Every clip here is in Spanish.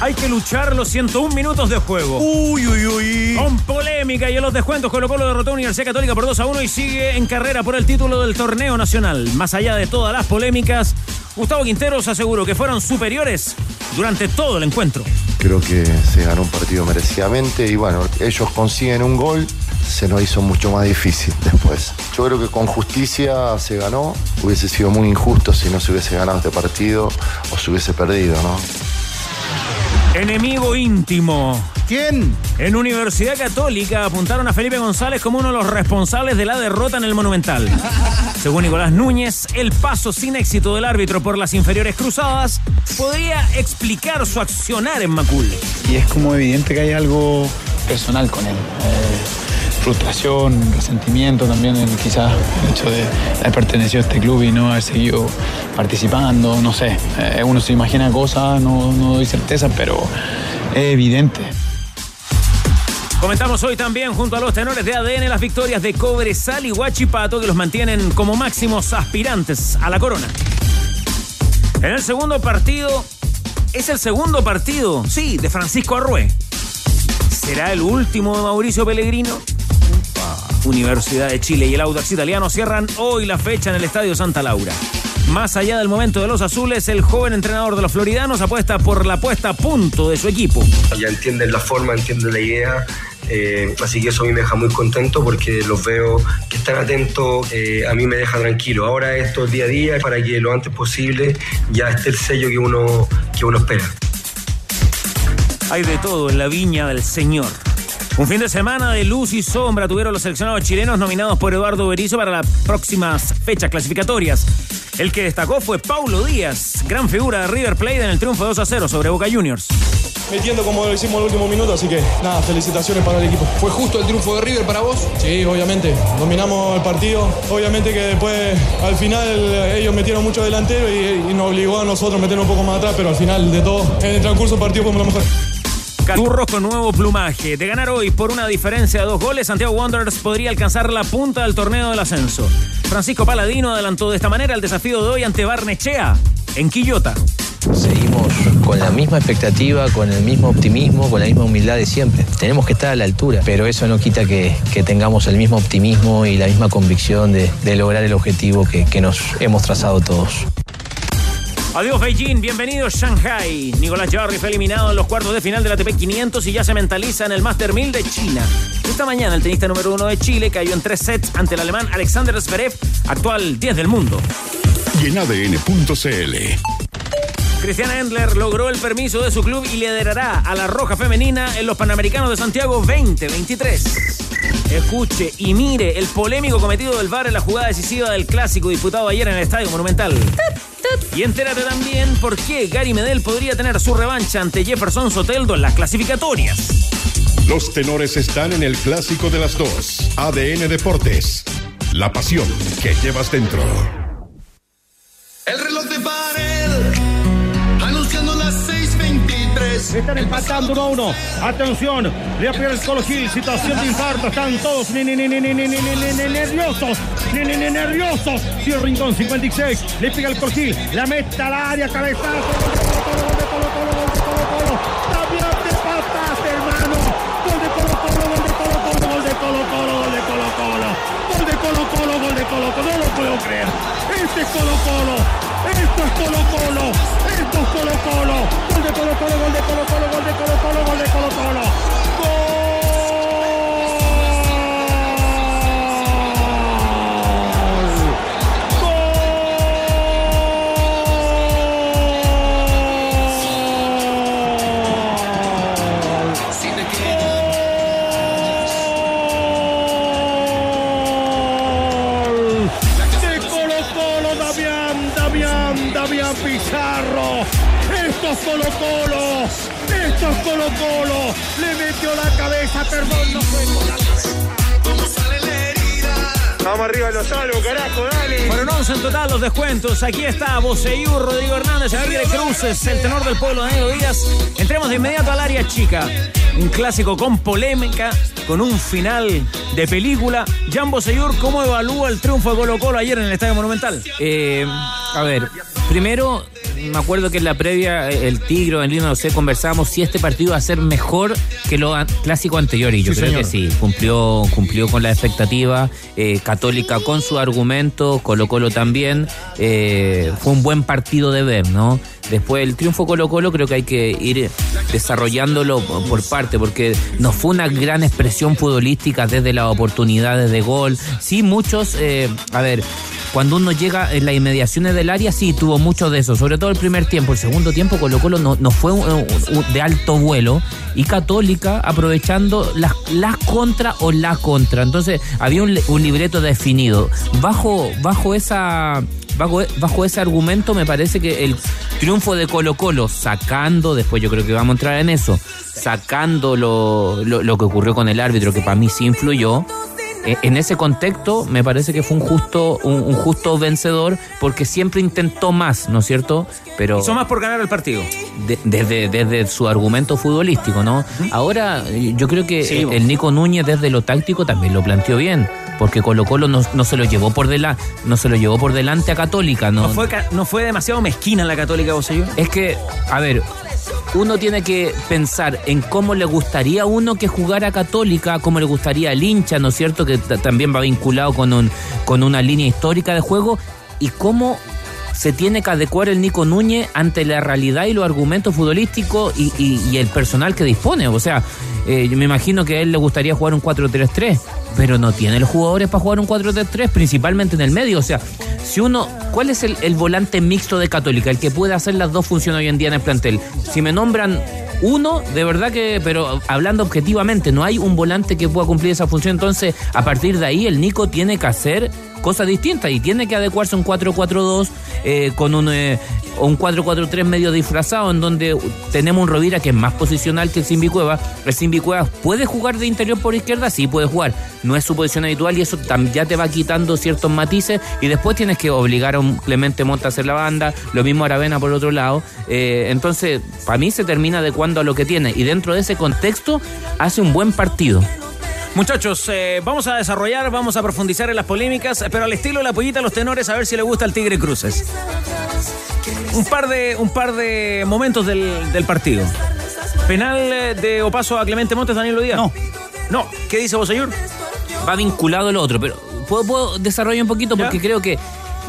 Hay que luchar los 101 minutos de juego. Uy, uy, uy. Con polémica y en los descuentos, Colo Colo derrotó a Universidad Católica por 2 a 1 y sigue en carrera por el título del torneo nacional. Más allá de todas las polémicas, Gustavo Quinteros aseguró que fueron superiores durante todo el encuentro. Creo que se ganó un partido merecidamente y bueno, ellos consiguen un gol, se nos hizo mucho más difícil después. Yo creo que con justicia se ganó, hubiese sido muy injusto si no se hubiese ganado este partido o se hubiese perdido, ¿no? Enemigo íntimo. ¿Quién? En Universidad Católica apuntaron a Felipe González como uno de los responsables de la derrota en el Monumental. Según Nicolás Núñez, el paso sin éxito del árbitro por las inferiores cruzadas podría explicar su accionar en Macul. Y es como evidente que hay algo personal con él. Eh, frustración, resentimiento también, en quizás el hecho de haber pertenecido a este club y no haber seguido participando, no sé. Eh, uno se imagina cosas, no, no doy certeza, pero es evidente. Comentamos hoy también junto a los tenores de ADN las victorias de Cobresal y Huachipato que los mantienen como máximos aspirantes a la corona. En el segundo partido, es el segundo partido, sí, de Francisco Arrué. ¿Será el último de Mauricio Pellegrino? Universidad de Chile y el Audax Italiano cierran hoy la fecha en el Estadio Santa Laura. Más allá del momento de los azules, el joven entrenador de los floridanos apuesta por la puesta a punto de su equipo. Ya entienden la forma, entienden la idea, eh, así que eso a mí me deja muy contento porque los veo que están atentos, eh, a mí me deja tranquilo. Ahora esto es día a día para que lo antes posible ya esté el sello que uno, que uno espera. Hay de todo en la viña del Señor. Un fin de semana de luz y sombra tuvieron los seleccionados chilenos nominados por Eduardo Berizzo para las próximas fechas clasificatorias. El que destacó fue Paulo Díaz, gran figura de River Plate en el triunfo 2 a 0 sobre Boca Juniors. Metiendo como lo hicimos en el último minuto, así que nada, felicitaciones para el equipo. ¿Fue justo el triunfo de River para vos? Sí, obviamente. Dominamos el partido. Obviamente que después, al final, ellos metieron mucho delantero y, y nos obligó a nosotros a meter un poco más atrás, pero al final de todo, en el transcurso del partido fuimos lo mejor. Caturros con nuevo plumaje. De ganar hoy por una diferencia de dos goles, Santiago Wanderers podría alcanzar la punta del torneo del ascenso. Francisco Paladino adelantó de esta manera el desafío de hoy ante Barnechea en Quillota. Seguimos con la misma expectativa, con el mismo optimismo, con la misma humildad de siempre. Tenemos que estar a la altura, pero eso no quita que, que tengamos el mismo optimismo y la misma convicción de, de lograr el objetivo que, que nos hemos trazado todos. Adiós Beijing, bienvenido Shanghai. Nicolás Jarry fue eliminado en los cuartos de final del ATP 500 y ya se mentaliza en el Master 1000 de China. Esta mañana el tenista número uno de Chile cayó en tres sets ante el alemán Alexander Zverev, actual 10 del mundo. Y en ADN.cl. Cristiana Endler logró el permiso de su club y liderará a la Roja Femenina en los Panamericanos de Santiago 2023. Escuche y mire el polémico cometido del VAR en la jugada decisiva del clásico disputado ayer en el Estadio Monumental. Y entérate también por qué Gary Medel podría tener su revancha ante Jefferson Soteldo en las clasificatorias. Los tenores están en el clásico de las dos. ADN Deportes. La pasión que llevas dentro. El reloj de Están empatando 1 a 1. Atención, le aprieta el Colo Situación de infarto. Están todos nerviosos. nerviosos. Cierro Rincón 56. Le pega el Colo Gil. La meta al área. Cabezazo. Colo Colo, gol de Colo Colo, no lo puedo creer. Este Colo Colo esto es Colo Colo. Esto es Colo Colo. Gol de Colo Colo, gol de Colo Colo, gol de Colo Colo, gol de Colo Colo. Pizarro. Esto es Colo Colo. Esto es Colo Colo. Le metió la cabeza, perdón, no fue con la cabeza. Vamos arriba los salos, carajo, dale. Fueron 11 en total los descuentos. Aquí está Boseyú, Rodrigo Hernández, Tigre Cruces, el tenor del pueblo Danilo Díaz. Entremos de inmediato al área chica. Un clásico con polémica, con un final de película. Jan Boseyur, ¿cómo evalúa el triunfo de Colo Colo ayer en el Estadio Monumental? Eh, a ver, primero me acuerdo que en la previa el Tigre, en línea no sé, conversábamos si este partido va a ser mejor que lo an- clásico anterior y yo Sí, creo señor. que sí, cumplió, cumplió con la expectativa, eh, Católica con su argumento, Colo Colo también, eh, fue un buen partido de ver, ¿no? Después el triunfo Colo Colo creo que hay que ir desarrollándolo por parte, porque no fue una gran expresión futbolística desde las oportunidades de gol. Sí, muchos, eh, a ver, cuando uno llega en las inmediaciones del área, sí, tuvo mucho de eso, sobre todo el primer tiempo. El segundo tiempo Colo Colo no, no fue de alto vuelo y Católica aprovechando las, las contra o la contra. Entonces había un, li- un libreto definido. Bajo, bajo esa... Bajo, bajo ese argumento me parece que el triunfo de Colo Colo, sacando, después yo creo que vamos a entrar en eso, sacando lo, lo, lo que ocurrió con el árbitro, que para mí sí influyó, en ese contexto me parece que fue un justo un, un justo vencedor porque siempre intentó más, ¿no es cierto? Pero Hizo más por ganar el partido. de- desde, desde su argumento futbolístico, ¿no? Ahora eh, yo creo que Sí, eh, el Nico Núñez desde lo táctico también lo planteó bien, porque Colo Colo no, no se lo llevó por delante, no se lo llevó por delante a Católica, ¿no? No fue, no fue demasiado mezquina la Católica Boseyur. Es que, a ver, uno tiene que pensar en cómo le gustaría a uno que jugara Católica, cómo le gustaría al hincha, ¿no es cierto? Que ta- también va vinculado con, un, con una línea histórica de juego y cómo se tiene que adecuar el Nico Núñez ante la realidad y los argumentos futbolísticos y, el personal que dispone. O sea, eh, yo me imagino que a él le gustaría jugar un 4-3-3, pero no tiene los jugadores para jugar un 4-3-3, principalmente en el medio. O sea, si uno, ¿cuál es el volante mixto de Católica? El que puede hacer las dos funciones hoy en día en el plantel. Si me nombran uno, de verdad que, pero hablando objetivamente, no hay un volante que pueda cumplir esa función. Entonces, a partir de ahí, el Nico tiene que hacer cosas distintas y tiene que adecuarse a un 4-4-2 eh, con un, eh, o un 4-4-3 medio disfrazado en donde tenemos un Rovira que es más posicional que el Simbi Cueva. El Simbi Cueva puede jugar de interior por izquierda, sí puede jugar. No es su posición habitual y eso ya te va quitando ciertos matices y después tienes que obligar a un Clemente Monta a hacer la banda, lo mismo Aravena por otro lado. Eh, entonces, para mí se termina adecuando a lo que tiene y dentro de ese contexto hace un buen partido. Muchachos, eh, vamos a desarrollar, vamos a profundizar en las polémicas, pero al estilo de la pollita a los tenores, a ver si le gusta el Tigre Cruces. Un par de, un par de momentos del, del partido. Penal eh, de Opaso a Clemente Montes, Daniel Díaz. No. No. ¿Qué dice Bosayur? va vinculado a lo otro, pero puedo, puedo desarrollar un poquito porque creo que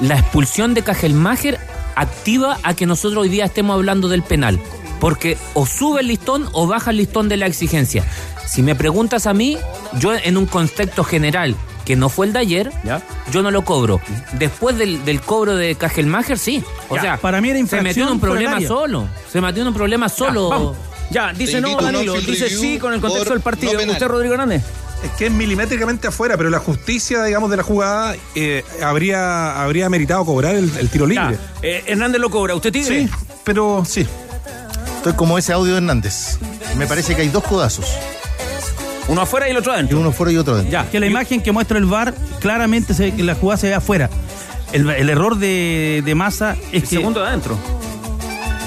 la expulsión de Cajelmacher activa a que nosotros hoy día estemos hablando del penal. Porque o sube el listón o baja el listón de la exigencia. Si me preguntas a mí, yo en un contexto general que no fue el de ayer, yo no lo cobro. Después del, del cobro de Cajelmacher, sí. O Ya, sea, para mí era se metió en un problema solo. Se metió en un problema solo. Ya, dice no Danilo, dice sí con el contexto del partido. no. ¿Usted, Rodrigo Hernández? Es que es milimétricamente afuera, pero la justicia, digamos, de la jugada eh, habría, habría meritado cobrar el, el tiro libre. Eh, Hernández lo cobra. ¿Usted Tigre? Sí, pero sí. Estoy como ese audio de Hernández. Me parece que hay dos codazos. Uno afuera y el otro Y adentro. uno fuera y otro adentro. Ya. Que la imagen que muestra el VAR claramente se la jugada se ve afuera. El, el error de, de Massa es El que. segundo de adentro.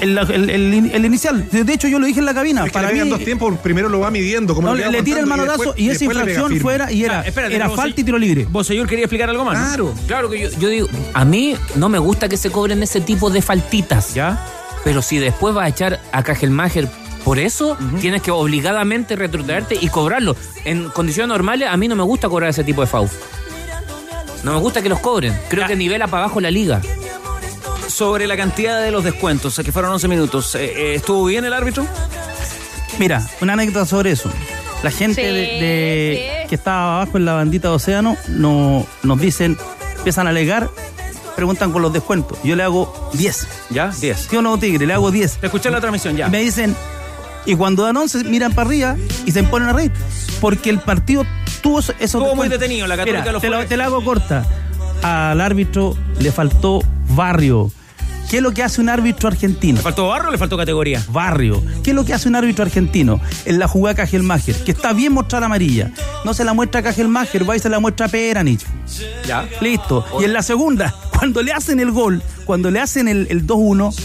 El, el- el- el inicial. De hecho, yo lo dije en la cabina. Es que para le mí. dos tiempos, primero lo va midiendo. Como no, lo le, va tira el manotazo después- y, esa infracción fuera y era, Ah, espérate, era falta y tiro libre. Bosayur quería explicar algo más. ¿no? Claro. Claro que yo, yo digo, a mí no me gusta que se cobren ese tipo de faltitas. ¿Ya? Pero si después vas a echar a Cajelmacher por eso, tienes que obligadamente retrotraerte y cobrarlo. En condiciones normales, a mí no me gusta cobrar ese tipo de FAU. No me gusta que los cobren. Creo que nivela para abajo la liga. Sobre la cantidad de los descuentos, que fueron 11 minutos. eh, eh, ¿Estuvo bien el árbitro? Mira, una anécdota sobre eso. La gente Sí, de, de- sí. que estaba abajo en la bandita de océano no, nos dicen, empiezan a alegar, preguntan con los descuentos. Yo le hago 10. ¿Ya? 10. ¿Sí o no, Tigre? Le hago 10. Te escuché la transmisión ya. Y me dicen, y cuando dan 11 miran para arriba y se ponen a reír. Porque el partido tuvo esos Estuvo muy detenido, la Católica Mira, lo te, la, te la hago corta. Al árbitro le faltó barrio. ¿Qué es lo que hace un árbitro argentino? ¿Le faltó barrio o le faltó categoría? Barrio. ¿Qué es lo que hace un árbitro argentino? En la jugada Cajelmacher, que está bien mostrar amarilla. No se la muestra Cajelmacher, va y se la muestra Peranich. Ya. Listo. Y en la segunda, cuando le hacen el gol, cuando le hacen el, el 2-1,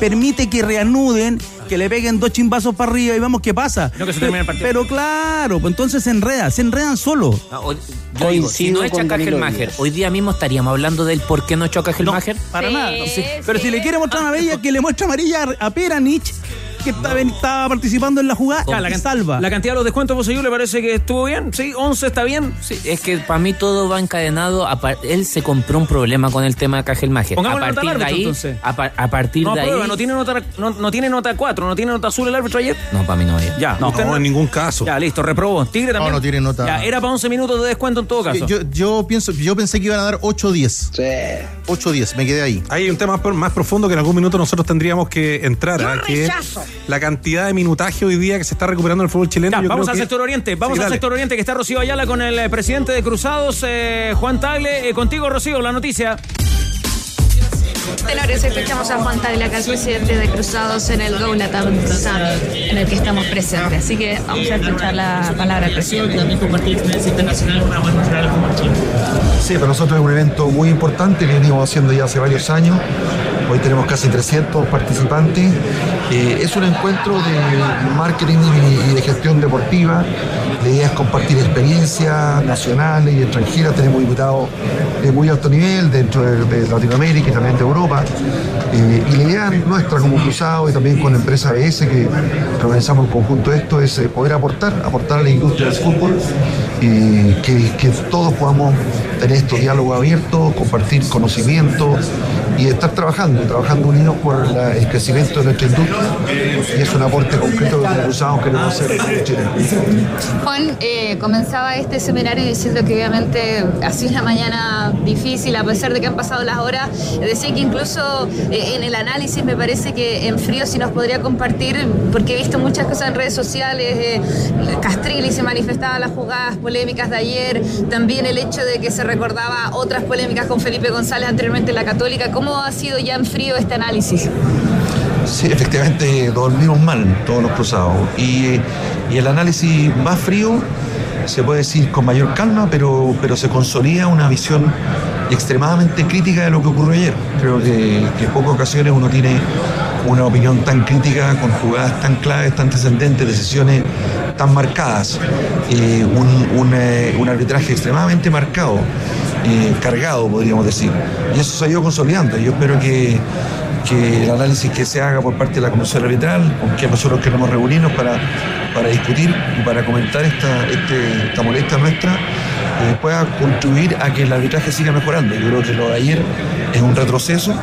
permite que reanuden, que le peguen dos chimbazos para arriba y vemos qué pasa. No, que se termine el partido. Pero claro, pues entonces se enreda, se enredan solo. Ah, o- Yo digo, si no echa Cajelmacher, hoy día mismo estaríamos hablando del por qué no echó Cajelmacher. Para nada. Sí, Pero si le quiere mostrar amarilla, que le muestre amarilla a Peranich, que estaba participando en la jugada, Ya, la, salva. la cantidad de los descuentos posibles le parece que estuvo bien. Sí, 11 está bien. Sí, es que para mí todo va encadenado. a él se compró un problema con el tema de Cajelmacher. A Pongámosle nota partir de ahí, entonces. a, par- a partir No de ahí. aprueba, no tiene nota, no, no tiene nota 4, no tiene nota azul el árbitro ayer. No, para mí no había. Ya, No, en ningún caso. Ya, listo, reprobó. Tigre también. No, no tiene nota. Ya, era para 11 minutos de descuento en todo caso. Yo, yo pienso, yo pensé que iban a dar 8-10. 8-10, me quedé ahí. Hay un tema más, profundo que en algún minuto nosotros tendríamos que entrar, ¿ah? que la cantidad de minutaje hoy día que se está recuperando en el fútbol chileno. Ya, Yo vamos creo al que- sector oriente, vamos Sí, al dale. sector oriente que está Rocío Ayala con el eh, presidente de Cruzados, eh, Juan Tagle. Eh, contigo, Rocío, la noticia. Tenores, escuchamos a Juan Tagle, acá el presidente de Cruzados en el Go Latam en el que estamos presentes. Así que vamos a escuchar la palabra del presidente. También compartir experiencia internacional con una buena como Chile. Sí, para nosotros es un evento muy importante, lo venimos haciendo ya hace varios años. Hoy tenemos casi 300 participantes. Eh, es un encuentro de marketing y, de gestión deportiva. La idea es compartir experiencias nacionales y extranjeras. Tenemos invitados de muy alto nivel dentro de, Latinoamérica y también de Europa. Eh, y la idea nuestra como cruzado y también con la empresa que, que organizamos en conjunto esto es eh, poder aportar, aportar a la industria del fútbol, eh, que, que todos podamos tener estos diálogos abiertos, compartir conocimiento y estar trabajando, trabajando unidos por el crecimiento de nuestra industria y es un aporte concreto que cruzados queremos hacer en Chile. Juan, eh, comenzaba este seminario diciendo que obviamente ha sido una mañana difícil, a pesar de que han pasado las horas. Decía que incluso eh, en el análisis me parece que en frío si nos podría compartir, porque he visto muchas cosas en redes sociales, eh, Castrilli se manifestaba las jugadas polémicas de ayer, también el hecho de que se recordaba otras polémicas con Felipe González anteriormente en la Católica. ¿Cómo ha sido ya en frío este análisis? Sí, efectivamente dormimos mal todos los cruzados. Y, el análisis más frío se puede decir con mayor calma, pero, pero se consolida una visión extremadamente crítica de lo que ocurrió ayer. Creo que, que en pocas ocasiones uno tiene una opinión tan crítica, con jugadas tan claves, tan trascendentes, decisiones tan marcadas, eh, un, un, eh, arbitraje extremadamente marcado, eh, cargado, podríamos decir. Y eso se ha ido consolidando. Yo espero que, que el análisis que se haga por parte de la Comisión Arbitral, con quien nosotros queremos reunirnos para, para discutir y para comentar esta, este- esta molestia nuestra, eh, pueda contribuir a que el arbitraje siga mejorando. Yo creo que lo de ayer es un retroceso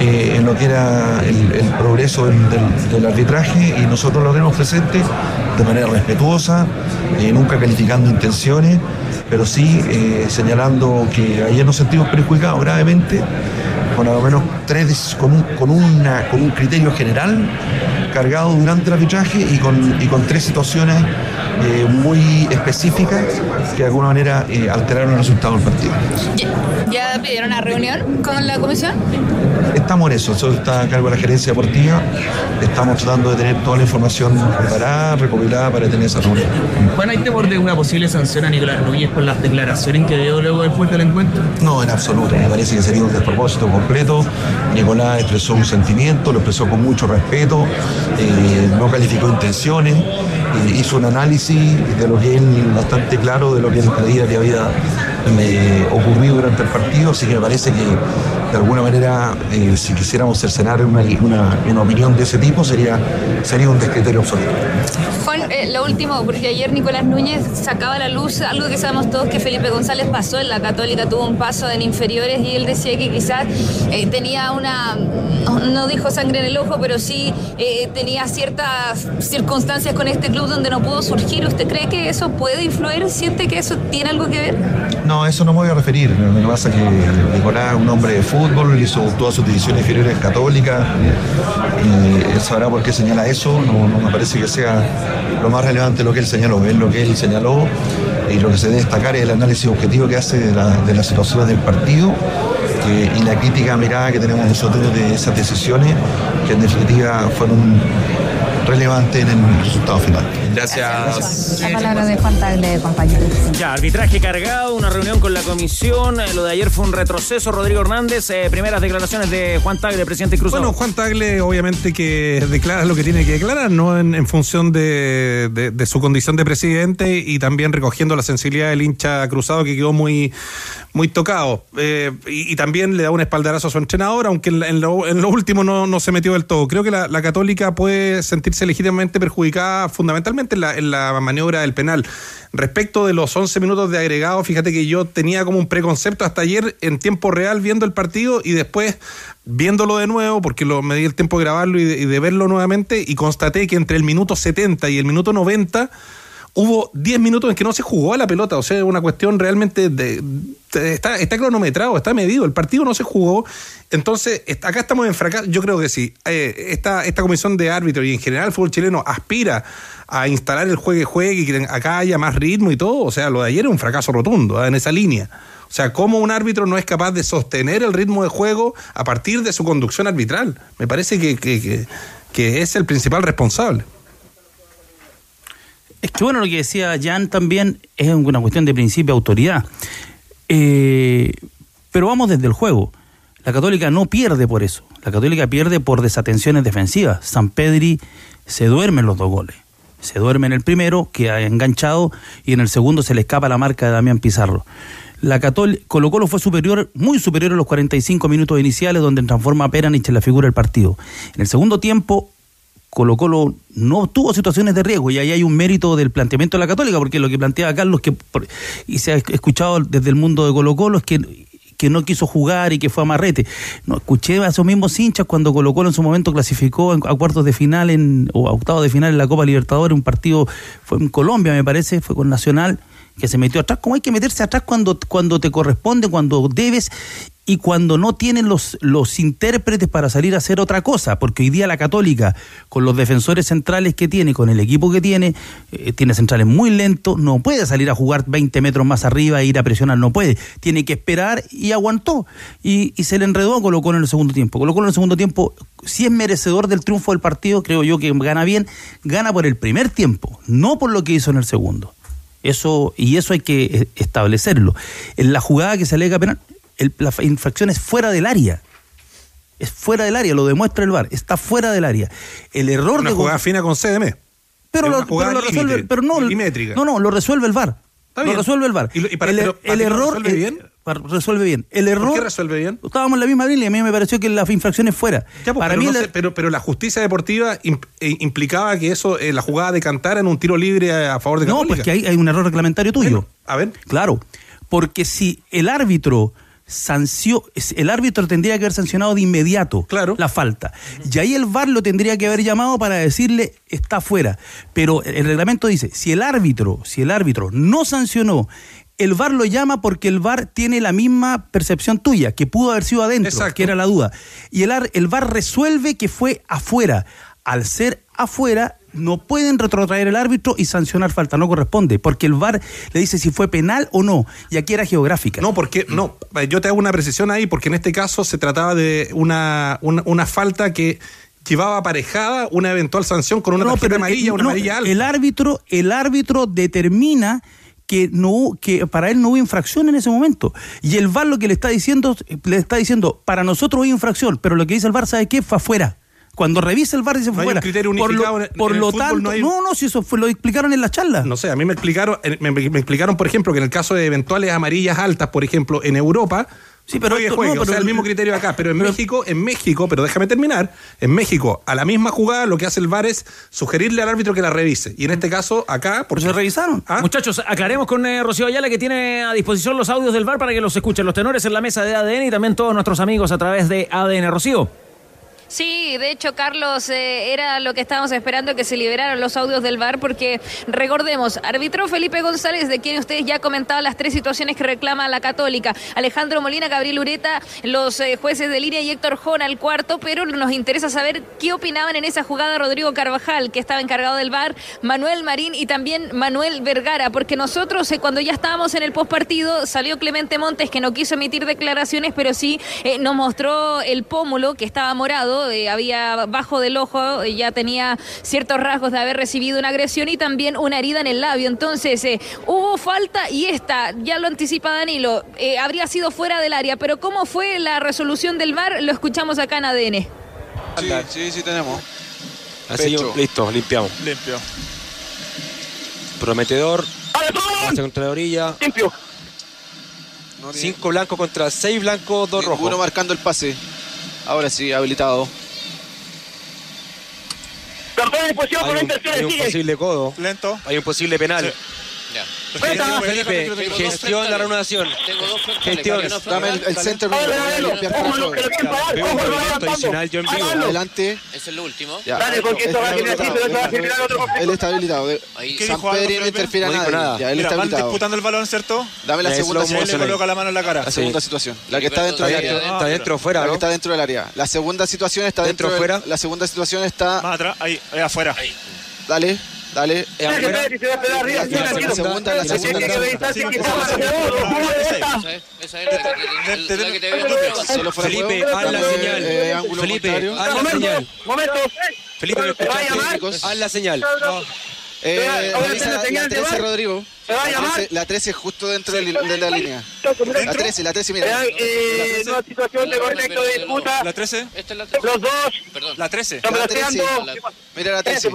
en lo que era el, progreso del arbitraje y nosotros lo tenemos presente de manera respetuosa, eh, nunca calificando intenciones, pero sí eh, señalando que ayer nos sentimos perjudicados gravemente con al menos tres, con un, con un criterio general cargado durante el arbitraje y con, y con tres situaciones eh, muy específicas que de alguna manera eh, alteraron el resultado del partido. ¿Ya, ya pidieron una reunión con la comisión? Estamos en eso, eso está a cargo de la gerencia deportiva, estamos tratando de tener toda la información preparada, recopilada para tener esa reunión. Juan, ¿hay temor de una posible sanción a Nicolás Núñez por las declaraciones que dio luego después del encuentro? No, en absoluto. Me parece que sería un despropósito completo. Nicolás expresó un sentimiento, lo expresó con mucho respeto, eh, no calificó intenciones, eh, hizo un análisis de lo que él, bastante claro, de lo que él creía que había ocurrido durante el partido, así que me parece que de alguna manera, eh, si quisiéramos cercenar una, una, una opinión de ese tipo, sería, sería un descriterio absoluto. Juan, eh, lo último, porque ayer Nicolás Núñez sacaba a la luz algo que sabemos todos que Felipe González pasó en la Católica, tuvo un paso en inferiores y él decía que quizás eh, tenía una, no dijo sangre en el ojo, pero sí eh, tenía ciertas circunstancias con este club donde no pudo surgir. ¿Usted cree que eso puede influir? ¿Siente que eso tiene algo que ver? No, eso no me voy a referir. Lo que pasa es que Nicolás es un hombre de fútbol, hizo todas sus divisiones inferiores católicas. Y él sabrá por qué señala eso. No, me parece que sea lo más relevante lo que él señaló. Es lo que él señaló y lo que se debe destacar es el análisis objetivo que hace de, la- de situaciones del partido que- y la crítica mirada que tenemos nosotros de esas decisiones que en definitiva fueron relevantes en el resultado final. Gracias. La palabra de Juan Tagle, compañero. Ya, arbitraje cargado, una reunión con la comisión. eh, Lo de ayer fue un retroceso. Rodrigo Hernández, eh, primeras declaraciones de Juan Tagle, presidente Cruzado. Bueno, Juan Tagle obviamente que declara lo que tiene que declarar, ¿no? En, en función de, de- de su condición de presidente y también recogiendo la sensibilidad del hincha cruzado que quedó muy, muy tocado. Eh, y, también le da un espaldarazo a su entrenador, aunque en, en lo, en lo último no, no se metió del todo. Creo que la, la Católica puede sentirse legítimamente perjudicada fundamentalmente en la, en la maniobra del penal. Respecto de los 11 minutos de agregado, fíjate que yo tenía como un preconcepto hasta ayer en tiempo real viendo el partido y después viéndolo de nuevo, porque lo, me di el tiempo de grabarlo y de, y de verlo nuevamente, y constaté que entre el minuto 70 y el minuto 90 hubo 10 minutos en que no se jugó a la pelota, o sea, una cuestión realmente de, está, está cronometrado, está medido, el partido no se jugó, entonces acá estamos en fracaso, yo creo que sí, Eh, esta, esta comisión de árbitros y en general el fútbol chileno aspira a instalar el juegue-juegue y que acá haya más ritmo y todo, o sea, lo de ayer es un fracaso rotundo ¿ah? en esa línea. O sea, cómo un árbitro no es capaz de sostener el ritmo de juego a partir de su conducción arbitral. Me parece que- que- que es el principal responsable. Es que bueno, lo que decía Jan también es una cuestión de principio de autoridad. Eh, pero vamos desde el juego. La Católica no pierde por eso. La Católica pierde por desatenciones defensivas. San Pedri se duerme en los dos goles. Se duerme en el primero, que ha enganchado, y en el segundo se le escapa la marca de Damián Pizarro. La Católica, Colo Colo fue superior, muy superior a los 45 minutos iniciales, donde transforma a Peranich en la figura del partido. En el segundo tiempo, Colo Colo no tuvo situaciones de riesgo y ahí hay un mérito del planteamiento de la Católica, porque lo que planteaba Carlos que y se ha escuchado desde el mundo de Colo Colo es que, que no quiso jugar y que fue amarrete. No, escuché a esos mismos hinchas cuando Colo Colo en su momento clasificó a cuartos de final en, o a octavos de final en la Copa Libertadores, un partido fue en Colombia me parece, fue con Nacional que se metió atrás, como hay que meterse atrás cuando, cuando te corresponde, cuando debes y cuando no tienen los, los intérpretes para salir a hacer otra cosa, porque hoy día la católica, con los defensores centrales que tiene, con el equipo que tiene, eh, tiene centrales muy lentos, no puede salir a jugar 20 metros más arriba e ir a presionar, no puede, tiene que esperar y aguantó, y, y se le enredó a Colo en el segundo tiempo. Colo en el segundo tiempo, si es merecedor del triunfo del partido, creo yo que gana bien, gana por el primer tiempo, no por lo que hizo en el segundo. Eso, y eso hay que eh, establecerlo. En la jugada que se alega penal, el- la infracción es fuera del área. Es fuera del área, lo demuestra el VAR, está fuera del área. El error Una de jugada fina con CDM. pero lo, pero lo resuelve, pero no, no, no, lo resuelve el VAR. Está lo bien. resuelve el VAR. Y y para- el, pero, ¿para el error resuelve eh, bien? para- resuelve bien. El error ¿Por qué resuelve bien? Estábamos en la misma línea y a mí me pareció que la infracción es fuera. Ya, pues, para pero, mí no sé, pero, pero la justicia deportiva eh, implicaba que eso, eh, la jugada decantara en un tiro libre a, a favor de No, Católica. pues que hay, hay un error reglamentario tuyo. a ver. Claro, porque si el árbitro sanció, el árbitro tendría que haber sancionado de inmediato la falta. Y ahí el VAR lo tendría que haber llamado para decirle está fuera. Pero el reglamento dice, si el árbitro, si el árbitro no sancionó, el VAR lo llama porque el VAR tiene la misma percepción tuya, que pudo haber sido adentro, que era la duda. Y el, el VAR resuelve que fue afuera. Al ser afuera, no pueden retrotraer el árbitro y sancionar falta, no corresponde, porque el VAR le dice si fue penal o no, y aquí era geográfica. No, porque no, yo te hago una precisión ahí, porque en este caso se trataba de una, una, una falta que llevaba aparejada una eventual sanción con una No, tarjeta pero el- amarilla, una no, amarilla alta. El árbitro, el árbitro determina que no que para él no hubo infracción en ese momento y el VAR lo que le está diciendo le está diciendo para nosotros hay infracción pero lo que dice el VAR sabe qué fue afuera cuando revisa el VAR dice No fue hay un fuera criterio por unificado lo, en- por en lo tanto no hay- no no si eso fue, lo explicaron en la charla No sé, a mí me explicaron, me, me explicaron, por ejemplo, que en el caso de eventuales amarillas altas, por ejemplo, en Europa, Sí, pero juegue, esto- juegue, no, o sea, pero- el mismo criterio acá, pero en México, en México, pero déjame terminar, en México, a la misma jugada, lo que hace el VAR es sugerirle al árbitro que la revise. Y en este caso, acá, porque se revisaron. Muchachos, aclaremos con eh, Rocío Ayala que tiene a disposición los audios del bar para que los escuchen los tenores en la mesa de ADN y también todos nuestros amigos a través de ADN. Rocío. Sí, de hecho, Carlos, eh, era lo que estábamos esperando que se liberaran los audios del VAR, porque recordemos, arbitró Felipe González, de quien ustedes ya comentaban las tres situaciones que reclama la Católica. Alejandro Molina, Gabriel Ureta, los eh, jueces de línea y Héctor Jona al cuarto, pero nos interesa saber qué opinaban en esa jugada Rodrigo Carvajal, que estaba encargado del VAR, Manuel Marín y también Manuel Vergara, porque nosotros, eh, cuando ya estábamos en el postpartido, salió Clemente Montes, que no quiso emitir declaraciones, pero sí nos mostró el pómulo, que estaba morado eh, había bajo del ojo, eh, ya tenía ciertos rasgos de haber recibido una agresión y también una herida en el labio. Entonces, eh, hubo falta y esta, ya lo anticipa Danilo, habría sido fuera del área. Pero ¿cómo fue la resolución del VAR? Lo escuchamos acá en ADN. Sí, sí, sí tenemos. Así, listo, limpiamos. Limpio. Prometedor. Pase contra la orilla. Limpio. Cinco blancos contra seis blancos, dos rojos. Uno marcando el pase. Ahora sí, habilitado. Hay un, hay un posible codo. Lento. Hay un posible penal. Sí. Ya. Felipe, gestión la reanudación. Gestión. Dame el, el centro adicional yo en vivo. Adelante. Ese es lo último. Ya. Dale, porque esto va a generar esto va a generar otro conflicto. Él está habilitado. ¿Qué San Pedro no interfiere nada. Ya, él está van habilitado. disputando el balón, ¿cierto? Dame la segunda él le situación. coloca la mano en la cara. La segunda situación. La que está dentro del Está, área. está dentro o fuera, La que está dentro del área. La segunda situación está ¿Dentro dentro. o fuera? La segunda situación está. Más atrás, ahí, ahí afuera. Dale, dale. Eh, afuera. se va a pegar arriba, La segunda, la segunda, la que te, la que fuera de Felipe, haz la señal. eh, Felipe, haz la señal. Momento. Felipe, ¿me llamar? Haz la señal. Eh, tiene la, la de 13, bar. Rodrigo. ¿Se va a La llamar? 13, la 13 justo dentro de, de la línea. La 13, la 13, mira. Eh, una situación de correcto de disputa. La 13. Esta es la Los dos. Perdón. La 13. Estamos La 13. lateando. Mira la 13.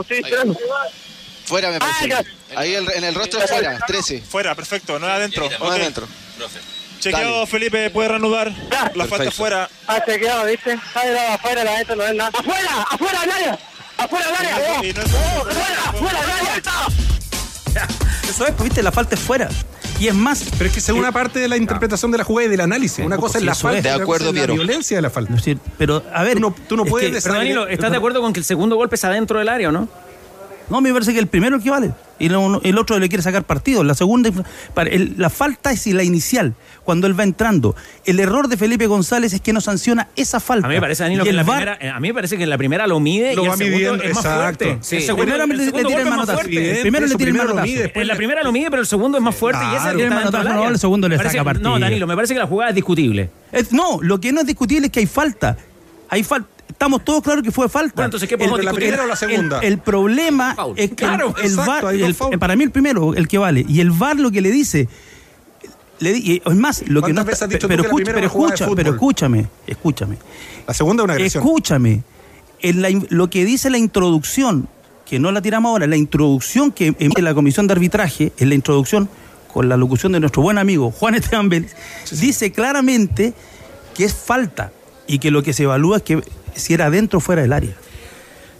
Fuera me parece. ya. Ahí el- en el rostro es fuera. 13. Fuera, perfecto, no adentro. No adentro. Chequeado, Dale. Felipe, puede reanudar. La falta fuera. Ah, chequeado, ¿viste? Ahí afuera, la neta no es nada. ¡Afuera! ¡Afuera del área! ¡Afuera del área! No es- ¡Afuera! ¡Afuera del área! Eso es, pues, viste, la falta es fuera. Y es más. Pero es que según una parte de la interpretación de la jugada y del análisis. Una cosa es la falta De otra acuerdo, cosa es la violencia de la falta. Es decir, pero, a ver. Tú no, tú no puedes que- Pero Danilo, ¿estás de acuerdo con que el segundo golpe es adentro del área o no? No, me parece que el primero es el que vale. Y lo- el otro le quiere sacar partido. La segunda, para- el- la falta es la inicial, cuando él va entrando. El error de Felipe González es que no sanciona esa falta. A mí me parece, Danilo, que en la primera, eh, a mí me parece que en la primera lo mide Lo y el va segundo midiendo, es más exacto. fuerte. Sí. El segundo, Primero el le- tira el manotazo. primero le tira el manotazo. mide, En la primera lo mide, pero el segundo es más fuerte y ese es el del manotazo, no, el segundo le Parece saca partido. No, Danilo, me parece que la jugada es discutible. Es- no, lo que no es discutible es que hay falta. Hay falta. Estamos todos claros que fue falta. Bueno, entonces, ¿qué podemos El- ¿La primera o la segunda? El, el problema es que Claro, el, el exacto, VAR, el- foul. para mí el primero, el que vale, y el VAR lo que le dice, le y es más, lo que no ¿Cuántas veces has dicho tú pero, que la escucha- primera pero escucha, escúchame, escúchame, La segunda es una agresión. escúchame. En la in- lo que dice la introducción, que no la tiramos ahora, la introducción que emite la comisión de arbitraje, en la introducción con la locución de nuestro buen amigo Juan Esteban Vélez, dice claramente que es falta y que lo que se evalúa es que si era dentro o fuera del área.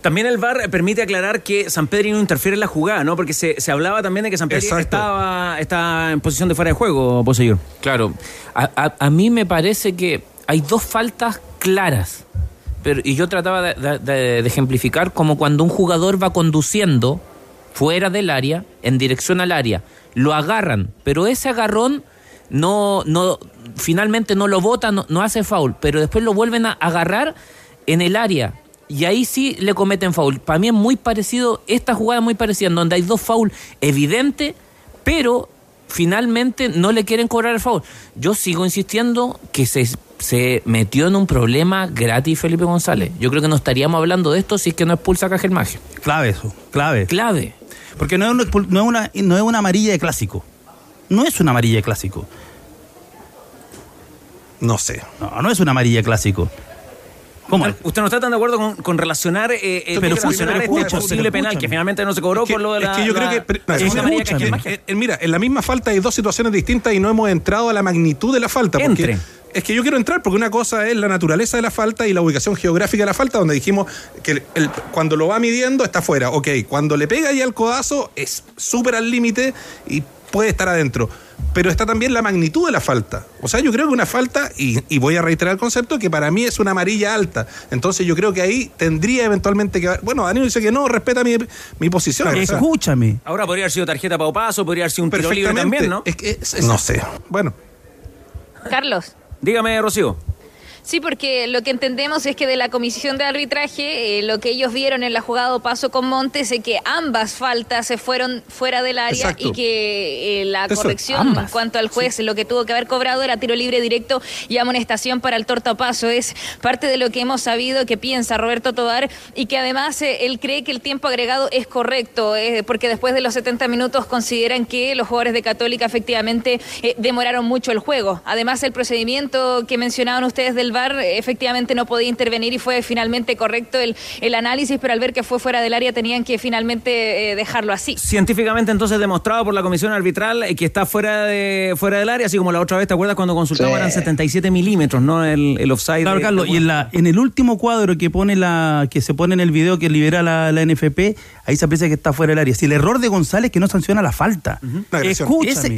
También el VAR permite aclarar que San Pedro no interfiere en la jugada, ¿no? Porque se, se hablaba también de que San Pedro Exacto. estaba, estaba en posición de fuera de juego, Poseidor. Claro, a, a- a mí me parece que hay dos faltas claras. Pero, y yo trataba de, de- de- de ejemplificar como cuando un jugador va conduciendo fuera del área, en dirección al área, lo agarran, pero ese agarrón no, no, finalmente no lo bota, no, no hace foul, pero después lo vuelven a agarrar en el área. Y ahí sí le cometen foul. Para mí es muy parecido, esta jugada es muy parecida, en donde hay dos foul evidentes, pero finalmente no le quieren cobrar el foul. Yo sigo insistiendo que se, se metió en un problema gratis Felipe González. Yo creo que no estaríamos hablando de esto si es que no expulsa a Cajelmaje. Clave eso, clave. Clave. Porque no es, una, no, es una, no es una amarilla de clásico. No es una amarilla de clásico. No sé. No, no es una amarilla de clásico. ¿Cómo? ¿Usted no está tan de acuerdo con, con relacionar, eh, eh, Pero relacionar este escúchame, posible penal que finalmente no se cobró Es que- por lo de la. es que yo creo la- que. la amarilla que Cajelmaje? eh, eh, mira, en la misma falta hay dos situaciones distintas y no hemos entrado a la magnitud de la falta. Porque Entre. Es que yo quiero entrar porque una cosa es la naturaleza de la falta y la ubicación geográfica de la falta, donde dijimos que el- el- cuando lo va midiendo está fuera. Ok, cuando le pega ya el codazo es súper al límite y puede estar adentro. Pero está también la magnitud de la falta. O sea, yo creo que una falta, y, y voy a reiterar el concepto, que para mí es una amarilla alta. Entonces yo creo que ahí tendría eventualmente que. Bueno, Danilo dice que no, respeta mi, mi posición. o sea, Escúchame. Ahora podría haber sido tarjeta para paso, podría haber sido un tiro libre también, ¿no? Es que es- es- no sé. Bueno. Carlos. Dígame, Rocío. Sí, porque lo que entendemos es que de la comisión de arbitraje, eh, lo que ellos vieron en la jugada paso con Montes es que ambas faltas se fueron fuera del área Exacto. y que eh, la Eso, corrección en cuanto al juez, lo que tuvo que haber cobrado era tiro libre directo y amonestación para el tortapaso. Es parte de lo que hemos sabido que piensa Roberto Tobar y que además eh, él cree que el tiempo agregado es correcto, eh, porque después de los 70 minutos consideran que los jugadores de Católica efectivamente demoraron mucho el juego. Además, el procedimiento que mencionaban ustedes del VAR efectivamente no podía intervenir y fue finalmente correcto el, el análisis, pero al ver que fue fuera del área tenían que finalmente eh, dejarlo así. Científicamente entonces demostrado por la comisión arbitral eh, que está fuera de fuera del área, así como la otra vez, ¿te acuerdas cuando consultamos Sí. eran 77 milímetros, ¿no? El, el offside. Claro, de- Carlos, de- y en, la, en el último cuadro que pone la que se pone en el video que libera la, la NFP, ahí se aprecia que está fuera del área. Si el error de González es que no sanciona la falta. Ese,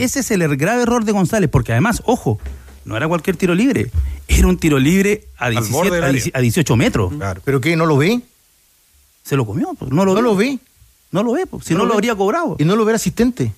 ese es el grave error de González, porque además, ojo, no era cualquier tiro libre, era un tiro libre a, 17 borde del a área. 10 a 18 metros. ¿Pero qué? ¿No lo ve? Se lo comió, pues, no lo ¿No lo? No lo ve, pues, si ¿No no, lo habría cobrado. ¿Y no lo ve el asistente?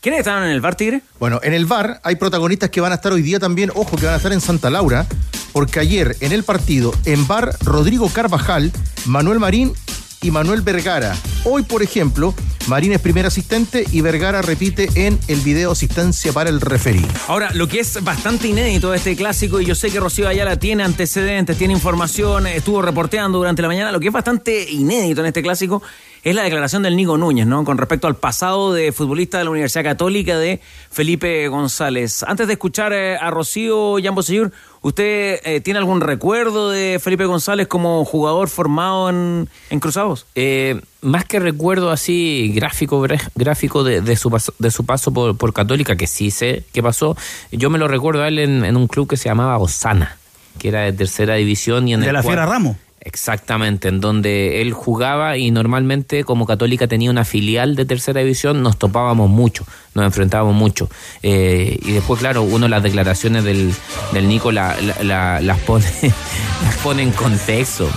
¿Quiénes estaban en el bar, Tigre? Bueno, en el VAR hay protagonistas que van a estar hoy día también, ojo, que van a estar en Santa Laura, porque ayer en el partido, en VAR, Rodrigo Carvajal, Manuel Marín y Manuel Vergara. Hoy, por ejemplo, Marín es primer asistente y Vergara repite en el video asistencia para el referí. Ahora, lo que es bastante inédito de este clásico, y yo sé que Rocío Ayala tiene antecedentes, tiene información, estuvo reporteando durante la mañana, lo que es bastante inédito en este clásico es la declaración del Nico Núñez, ¿no? Con respecto al pasado de futbolista de la Universidad Católica de Felipe González. Antes de escuchar eh, a Rocío Jambo Seyur, ¿usted eh, tiene algún recuerdo de Felipe González como jugador formado en, en Cruzados? Eh, más que recuerdo así gráfico gráfico de, de su paso, de su paso por, por Católica, que sí sé qué pasó, yo me lo recuerdo a él en, en un club que se llamaba Osana, que era de tercera división y en De el la cual- Fiera Ramos. Exactamente, en donde él jugaba y normalmente como Católica tenía una filial de tercera división, nos topábamos mucho, nos enfrentábamos mucho. Eh, y después, claro, uno las declaraciones del, Nico la- las, pone, las pone en contexto.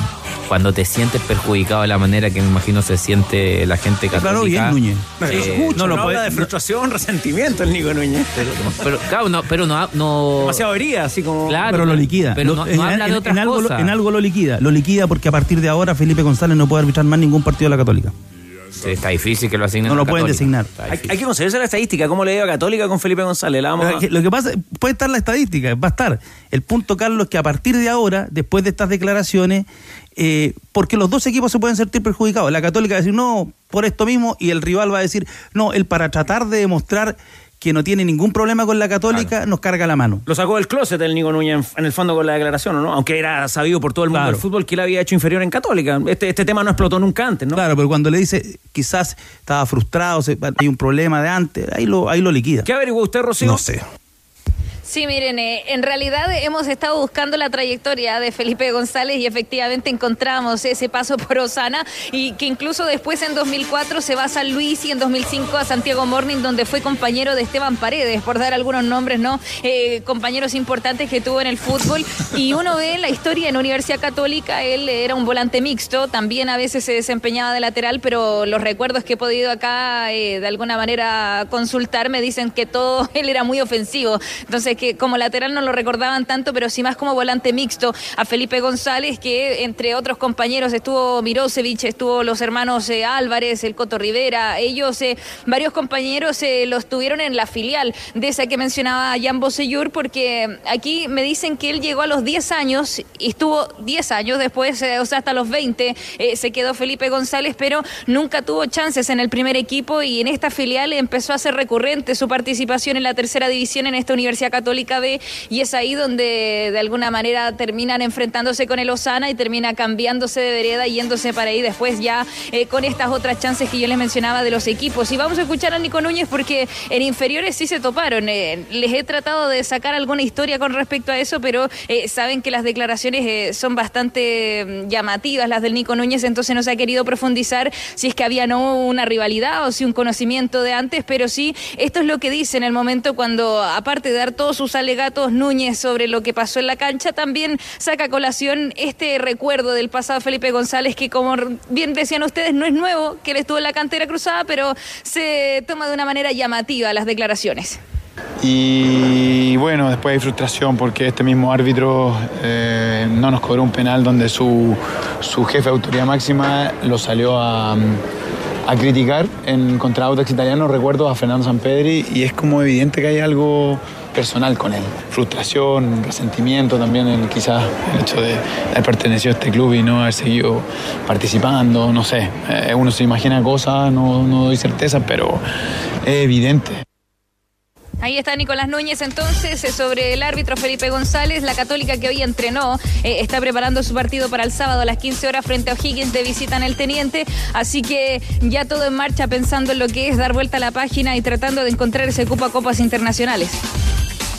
Cuando te sientes perjudicado de la manera que me imagino se siente la gente católica. Claro, bien, Núñez. eh, no, lo puede- habla de frustración, resentimiento el Nico Núñez. Pero, pero, claro, no, pero no, no Demasiado herida, así como... Claro, pero lo liquida. Pero Lo- no, no en, habla de en- otras en algo, cosas. en algo lo liquida. Lo liquida porque a partir de ahora Felipe González no puede arbitrar más ningún partido de la Católica. Sí, está difícil que lo asignen No lo pueden designar. Hay, que considerarse la estadística, cómo le dio a Católica con Felipe González. La vamos a- Lo que- Lo que pasa, puede estar la estadística, va a estar. El punto, Carlos, es que a partir de ahora, después de estas declaraciones, eh, porque los dos equipos se pueden sentir perjudicados. La Católica va a decir no por esto mismo y el rival va a decir no, él para tratar de demostrar que no tiene ningún problema con la Católica, nos carga la mano. Lo sacó del closet el Nico Núñez en, el fondo con la declaración, ¿o ¿no? Aunque era sabido por todo el mundo Claro. del fútbol que él había hecho inferior en Católica. Este, este tema no explotó nunca antes, ¿no? Claro, pero cuando le dice quizás estaba frustrado, hay un problema de antes, ahí lo, ahí lo liquida. ¿Qué averiguó usted, Rocío? No sé. Sí, miren, eh, en realidad hemos estado buscando la trayectoria de Felipe González y efectivamente encontramos ese paso por Osana y que incluso después en 2004 se va a San Luis y en 2005 a Santiago Morning donde fue compañero de Esteban Paredes, por dar algunos nombres, ¿no? Eh, compañeros importantes que tuvo en el fútbol y uno ve la historia en Universidad Católica, él era un volante mixto, también a veces se desempeñaba de lateral, pero los recuerdos que he podido acá eh, de alguna manera consultar me dicen que todo él era muy ofensivo. Entonces, que como lateral no lo recordaban tanto, pero sí más como volante mixto a Felipe González, que entre otros compañeros estuvo Mirosevic, estuvo los hermanos eh, Álvarez, el Coto Rivera, ellos, eh, varios compañeros eh, los tuvieron en la filial de esa que mencionaba Jan Bosellur, porque aquí me dicen que él llegó a los 10 años y estuvo 10 años después, eh, o sea, hasta los 20 eh, se quedó Felipe González, pero nunca tuvo chances en el primer equipo y en esta filial empezó a ser recurrente su participación en la tercera división en esta Universidad Católica Católica B y es ahí donde de alguna manera terminan enfrentándose con el Osana y termina cambiándose de vereda yéndose para ahí después ya eh, con estas otras chances que yo les mencionaba de los equipos. Y vamos a escuchar a Nico Núñez porque en inferiores sí se toparon. Eh, les he tratado de sacar alguna historia con respecto a eso, pero eh, saben que las declaraciones son bastante mm, llamativas, las del Nico Núñez, entonces no se ha querido profundizar si es que había no una rivalidad o si un conocimiento de antes, pero sí, esto es lo que dice en el momento cuando, aparte de dar todos sus alegatos Núñez sobre lo que pasó en la cancha, también saca a colación este recuerdo del pasado Felipe González, que como bien decían ustedes, no es nuevo, que él estuvo en la cantera cruzada, pero se toma de una manera llamativa las declaraciones. Y bueno, después hay frustración porque este mismo árbitro eh, no nos cobró un penal donde su, su jefe de autoridad máxima lo salió a, a criticar en contra Audax Italiano, recuerdo a Fernando Sampedri, y es como evidente que hay algo personal con él. Frustración, resentimiento también, en, quizás el hecho de haber pertenecido a este club y no haber seguido participando, no sé. Eh, uno se imagina cosas, no, no doy certeza, pero es evidente. Ahí está Nicolás Núñez entonces eh, sobre el árbitro Felipe González, la católica que hoy entrenó, eh, está preparando su partido para el sábado a las 15 horas frente a O'Higgins de visita en el Teniente, así que ya todo en marcha pensando en lo que es dar vuelta a la página y tratando de encontrar ese cupo a copas internacionales.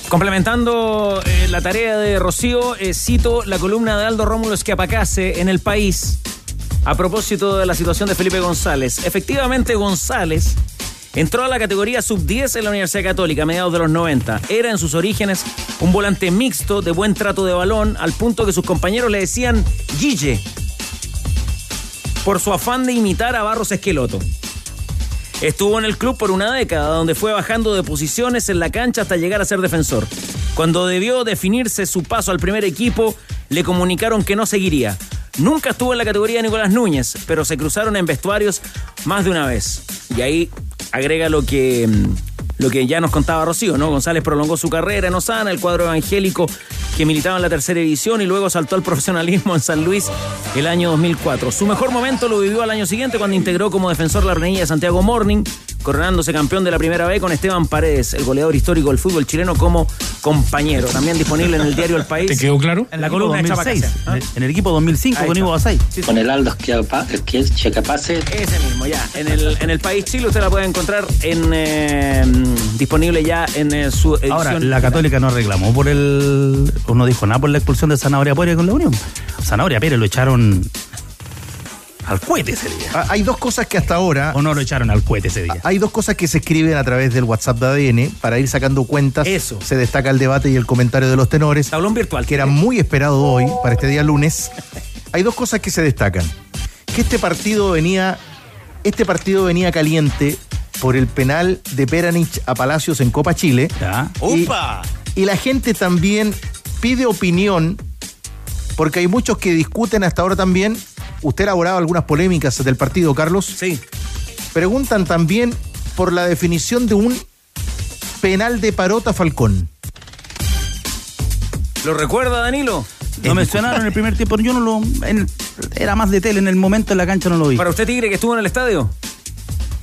Complementando eh, la tarea de Rocío, eh, cito la columna de Aldo Rómulo Esquiapacase en El País a propósito de la situación de Felipe González. Efectivamente, González entró a la categoría sub-10 en la Universidad Católica a mediados de los 90. Era en sus orígenes un volante mixto de buen trato de balón, al punto que sus compañeros le decían Guille, por su afán de imitar a Barros Esqueloto. Estuvo en el club por una década, donde fue bajando de posiciones en la cancha hasta llegar a ser defensor. Cuando debió definirse su paso al primer equipo, le comunicaron que no seguiría. Nunca estuvo en la categoría de Nicolás Núñez, pero se cruzaron en vestuarios más de una vez. Y ahí agrega lo que, mm, lo que ya nos contaba Rocío, ¿no? González prolongó su carrera en Osana, el cuadro evangélico que militaba en la tercera división y luego saltó al profesionalismo en San Luis el año 2004. Su mejor momento lo vivió al año siguiente cuando integró como defensor la ordenilla de Santiago Morning, coronándose campeón de la primera B con Esteban Paredes, el goleador histórico del fútbol chileno, como compañero. También disponible en el diario El País. ¿Te quedó claro? En la columna de equipo Chapacase. 2006, ¿Ah? En el equipo 2005 Ahí con. Ivo Basay. Con el Aldo Checapase. Ese mismo, ya. En el, en el País Chile usted la puede encontrar en eh, disponible ya en eh, su edición. Ahora, la Católica no reclamó por el. o no dijo nada por la expulsión de Zanahoria Pérez con la Unión. Zanahoria Pérez lo echaron al cohete ese día. Ah, Hay dos cosas que hasta ahora. O no lo echaron al cohete ese día. Hay dos cosas que se escriben a través del WhatsApp de ADN para ir sacando cuentas. Eso. Se destaca el debate y el comentario de los tenores. Tablón virtual. Que era muy esperado hoy, para este día lunes. Hay dos cosas que se destacan. Que este partido venía. Este partido venía caliente por el penal de Peranich a Palacios en Copa Chile. Y- ¡Upa! y la gente también pide opinión, porque hay muchos que discuten hasta ahora también. Usted ha elaborado algunas polémicas del partido, Carlos. Sí. Preguntan también por la definición de un penal de Parota Falcón. ¿Lo recuerda, Danilo? Lo mencionaron en el primer tiempo. Yo no lo. en- era más de tele. En el momento en la cancha no lo vi. ¿Para usted, Tigre, que estuvo en el estadio?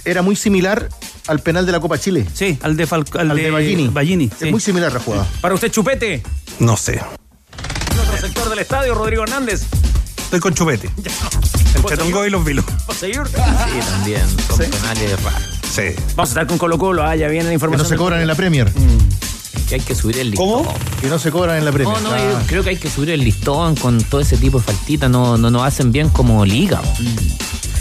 Era muy similar al penal de la Copa Chile. Sí, al de, Falco, al Al de, de Ballini. Ballini, Es muy similar la jugada. ¿Para usted, Chupete? No sé. En otro sector del estadio, Rodrigo Hernández. Estoy con chupete. Entre Tongo y los vilos. Sí, también. Son penales raros. Sí. Vamos a estar con Colo Colo. Ah, ya viene la Que información. no se cobran en la Premier. Que hay que subir el listón. Que no se cobran en la Premier. No, no, Ah. yo creo que hay que subir el listón con todo ese tipo de faltitas. No, no nos hacen bien como liga.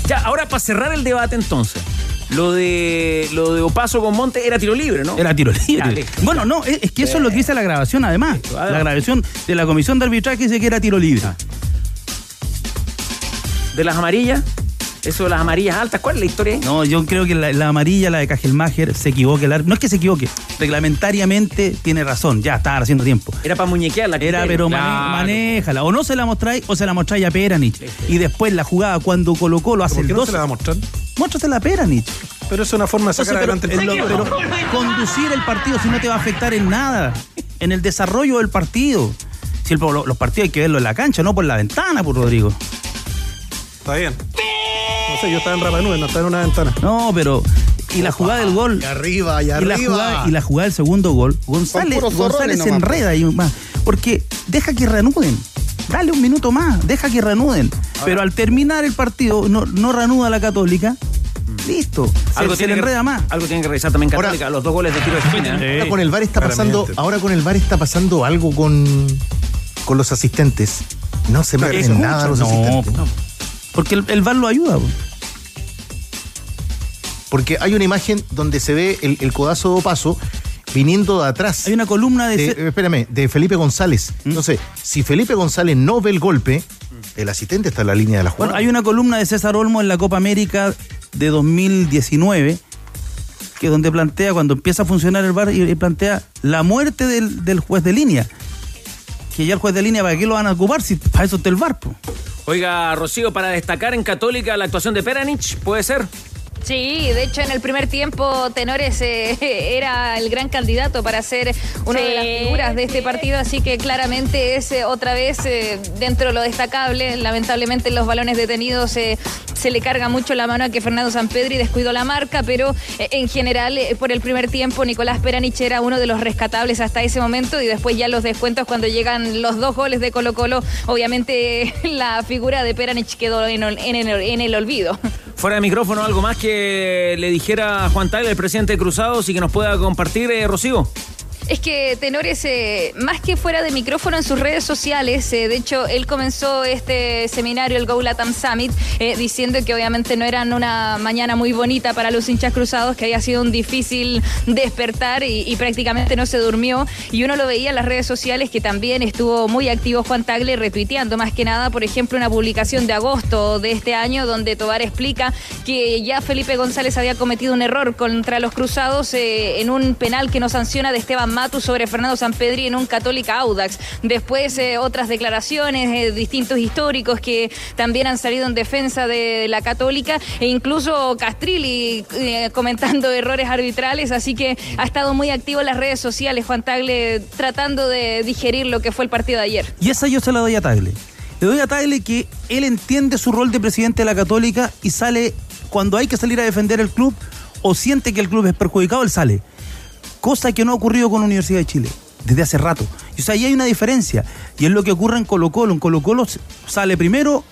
Ya, ahora para cerrar el debate entonces. Lo de lo de Opaso con Monte era tiro libre, ¿no? Era tiro Ya, libre. listo. bueno, no, es, es que eso es lo que dice la grabación, además. ah. La grabación de la comisión de arbitraje dice que era tiro libre. De las amarillas. Eso de las amarillas altas. ¿Cuál es la historia? No, yo creo que la, la amarilla, la de Cajelmacher, se equivoque. el. No es que se equivoque, reglamentariamente tiene razón. Ya, estaba haciendo tiempo. Era para muñequearla. Era, pero mane- Claro. manéjala. O no se la mostráis o se la mostráis a Peranich. Y después la jugada, cuando colocó lo hace ¿Por el qué no 2. se la va a mostrar? Muéstrasela a Peranich. Pero es una forma de sacar Entonces, adelante el partido. pero- conducir el partido si no te va a afectar en nada, en el desarrollo del partido. Si el- lo- los partidos hay que verlo en la cancha, no por la ventana, por Rodrigo. Está bien. No sé, yo estaba en Rapanui, no estaba en una ventana. No, pero Y la jugada del gol. Y arriba, y Y la, arriba. jugada, y la jugada del segundo gol, González, González se nomás, enreda ahí más. Porque deja que reanuden. Dale un minuto más, deja que reanuden. Pero al terminar el partido, no, no reanuda la Católica. Listo. Se, Algo se tiene le que- enreda más. Algo tiene que revisar también Católica, los dos goles de tiro de esquina. Ahora con el VAR está pasando, claramente. ahora con el VAR está pasando algo con, con los asistentes. No se meten Escucha, nada los no, asistentes. po. Porque el, el VAR lo ayuda. po. Porque hay una imagen donde se ve el, el codazo de paso viniendo de atrás. Hay una columna de... eh, espérame, de Felipe González. ¿Mm? Entonces, si Felipe González no ve el golpe, el asistente está en la línea de la jugada. Bueno, hay una columna de César Olmo en la Copa América de 2019 que donde plantea, cuando empieza a funcionar el VAR, y plantea la muerte del, del juez de línea. Que ya el juez de línea, ¿para qué lo van a ocupar si para eso está el VAR? po? Oiga, Rocío, para destacar en Católica la actuación de Peranich, ¿puede ser? Sí, de hecho en el primer tiempo Tenores eh, era el gran candidato para ser una de las figuras de este partido, así que claramente es eh, otra vez eh, dentro de lo destacable. Lamentablemente en los balones detenidos eh, se le carga mucho la mano a que Fernando Sampedri descuidó la marca, pero en general por el primer tiempo Nicolás Peranich era uno de los rescatables hasta ese momento y después ya los descuentos cuando llegan los dos goles de Colo Colo, obviamente la figura de Peranich quedó en el olvido. Fuera de micrófono, algo más que le dijera Juan Tagle, el presidente de Cruzados, y que nos pueda compartir, eh, Rocío. Es que Tenores, eh, más que fuera de micrófono en sus redes sociales, eh, de hecho, él comenzó este seminario, el Go Latam Summit, eh, diciendo que obviamente no eran una mañana muy bonita para los hinchas cruzados, que había sido un difícil despertar y, prácticamente no se durmió. Y uno lo veía en las redes sociales que también estuvo muy activo Juan Tagle, retuiteando más que nada, por ejemplo, una publicación de agosto de este año, donde Tobar explica que ya Felipe González había cometido un error contra los cruzados en un penal que no sanciona de Esteban Sobre Fernando Sampedri en un Católica Audax. Después eh, otras declaraciones, eh, distintos históricos que también han salido en defensa de la Católica e incluso Castrilli eh, comentando errores arbitrales, así que ha estado muy activo en las redes sociales Juan Tagle tratando de digerir lo que fue el partido de ayer. Y esa yo se la doy a Tagle. Le doy a Tagle que él entiende su rol de presidente de la Católica y sale cuando hay que salir a defender el club o siente que el club es perjudicado, él sale. Cosa que no ha ocurrido con la Universidad de Chile desde hace rato. Y, o sea, ahí hay una diferencia. Y es lo que ocurre en Colo Colo. En Colo Colo sale primero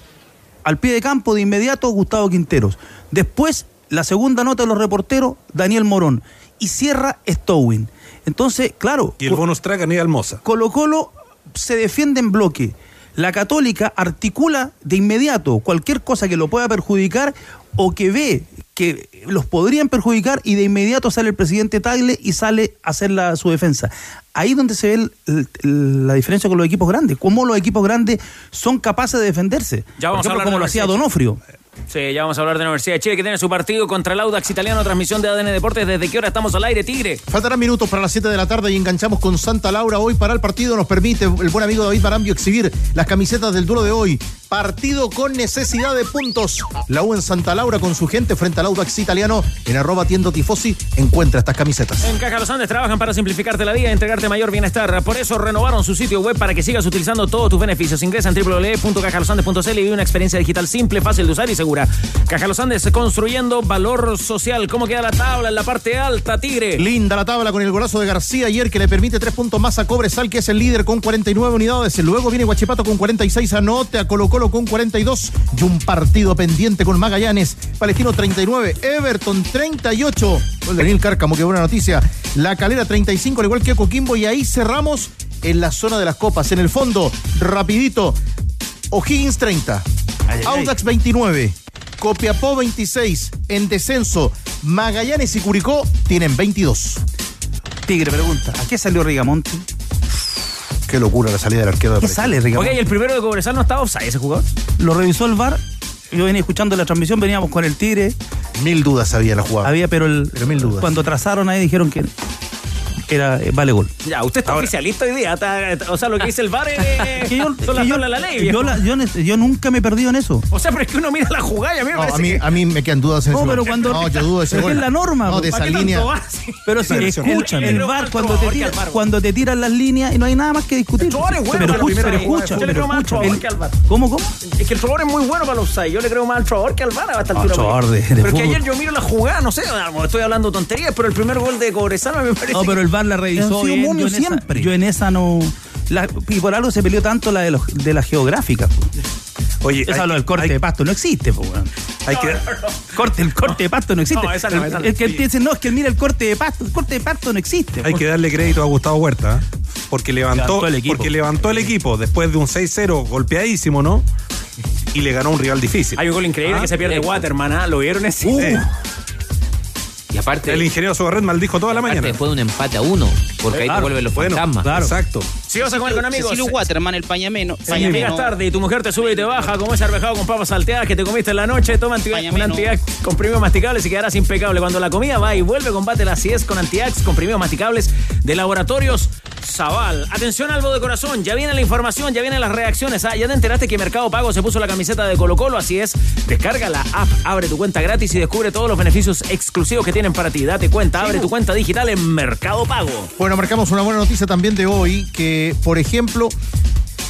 al pie de campo de inmediato Gustavo Quinteros. Después, la segunda nota de los reporteros, Daniel Morón. Y cierra Stowin. Entonces, claro. Y el bonus track Aníbal Moza. Colo Colo se defiende en bloque. La Católica articula de inmediato cualquier cosa que lo pueda perjudicar o que ve que los podrían perjudicar y de inmediato sale el presidente Tagle y sale a hacer la, su defensa. Ahí es donde se ve el- la diferencia con los equipos grandes, cómo los equipos grandes son capaces de defenderse. Ya vamos Por a ejemplo, hablar de como la lo hacía Donofrio. Sí, ya vamos a hablar de la Universidad de Chile, que tiene su partido contra el Audax Italiano, transmisión de ADN Deportes. ¿Desde qué hora estamos al aire, Tigre? Faltarán minutos para las 7 de la tarde y enganchamos con Santa Laura. Hoy para el partido nos permite el buen amigo David Barambio exhibir las camisetas del duelo de hoy. Partido con necesidad de puntos. La U en Santa Laura con su gente frente al Audax italiano en arroba tiendo tifosi encuentra estas camisetas. En Caja Los Andes trabajan para simplificarte la vida y entregarte mayor bienestar. Por eso renovaron su sitio web para que sigas utilizando todos tus beneficios. Ingresa en www.cajalosandes.cl y vive una experiencia digital simple, fácil de usar y segura. Caja Los Andes construyendo valor social. ¿Cómo queda la tabla en la parte alta, Tigre? Linda la tabla con el golazo de García ayer que le permite tres puntos más a Cobresal, que es el líder con 49 unidades. Luego viene Guachipato con 46, anote a Colo Colo con 42 y un partido pendiente con Magallanes. Palestino 39, Everton 38. Gol de Daniel Cárcamo, qué buena noticia. La Calera 35, al igual que Coquimbo. Y ahí cerramos en la zona de las copas. En el fondo, rapidito, O'Higgins 30, ay. Audax 29. Copiapó 26, en descenso, Magallanes y Curicó tienen 22. Tigre pregunta, ¿a qué salió Rigamonte? Qué locura la salida del arquero de ¿Qué sale Rigamonte? Oye, ¿y el primero de Cobresal no estaba offside ese jugador? Lo revisó el VAR. Yo venía escuchando la transmisión, veníamos con el Tigre. Mil dudas había en la jugada. Había, pero, el, Pero mil dudas. cuando trazaron ahí dijeron que, era vale gol. Ya, usted está oficialista hoy día. está- o sea, lo que dice el VAR es, Que yo- son las la ley. yo, viejo. la- yo ne- yo nunca me he perdido en eso. O sea, pero es que uno mira la jugada y a mí me No, a mí, que... a mí me quedan dudas en No, ese pero cuando. No, yo dudo de ese pero gol. es la norma. No, de ¿Para esa línea. Pero si escúchame, el VAR cuando te, tira- cuando te tiran las líneas y no hay nada más que discutir. El favor es bueno pero escucha, pero escucha, Yo le pero creo más al escucha. favor El- que al VAR. ¿Cómo, cómo? Es que el favor es muy bueno para los. Yo le creo más al favor que al VAR a esta altura. pero es que ayer yo miro la jugada, no sé, estoy hablando tonterías, pero el primer gol de Cobresal me parece No, pero el VAR la revisó bien. yo en esa- siempre. yo en esa no... la- y por algo se peleó tanto la de, los, de la geográfica. Oye, Esa lo del corte hay- de pasto no existe, po, weón. Hay que, Corte, el corte de pasto no existe. No, esa no, El- esa no. el que dice, no, es que mira el corte de pasto. El corte de pasto no existe. hay que darle crédito a Gustavo Huerta, ¿eh? porque levantó, Levantó el equipo. porque levantó el equipo después de un 6-0 golpeadísimo, ¿no? Y le ganó un rival difícil. Hay un gol increíble Ah, que se pierde Waterman, ¿ah? ¿Lo vieron ese? Sí. Y aparte, El ingeniero Sobarret maldijo toda la mañana. después de un empate a uno, porque ahí te vuelven los bueno, fantasmas. claro. Exacto. Si vas a comer con amigos. Cecilio Waterman, el pañameno. Si llegas tarde y tu mujer te sube y te baja, como ese arvejado con papas salteadas que te comiste en la noche, toma anti- Pañameno. un antiax comprimidos masticables y quedarás impecable. Cuando la comida va y vuelve, combate la acidez con antiax comprimidos masticables de laboratorios Zaval. Atención algo de corazón, ya viene la información, ya vienen las reacciones. Ah, ya te enteraste que Mercado Pago se puso la camiseta de Colo Colo, así es. Descarga la app, abre tu cuenta gratis y descubre todos los beneficios exclusivos que tienen para ti. Date cuenta, abre tu cuenta digital en Mercado Pago. Bueno, marcamos una buena noticia también de hoy, que por ejemplo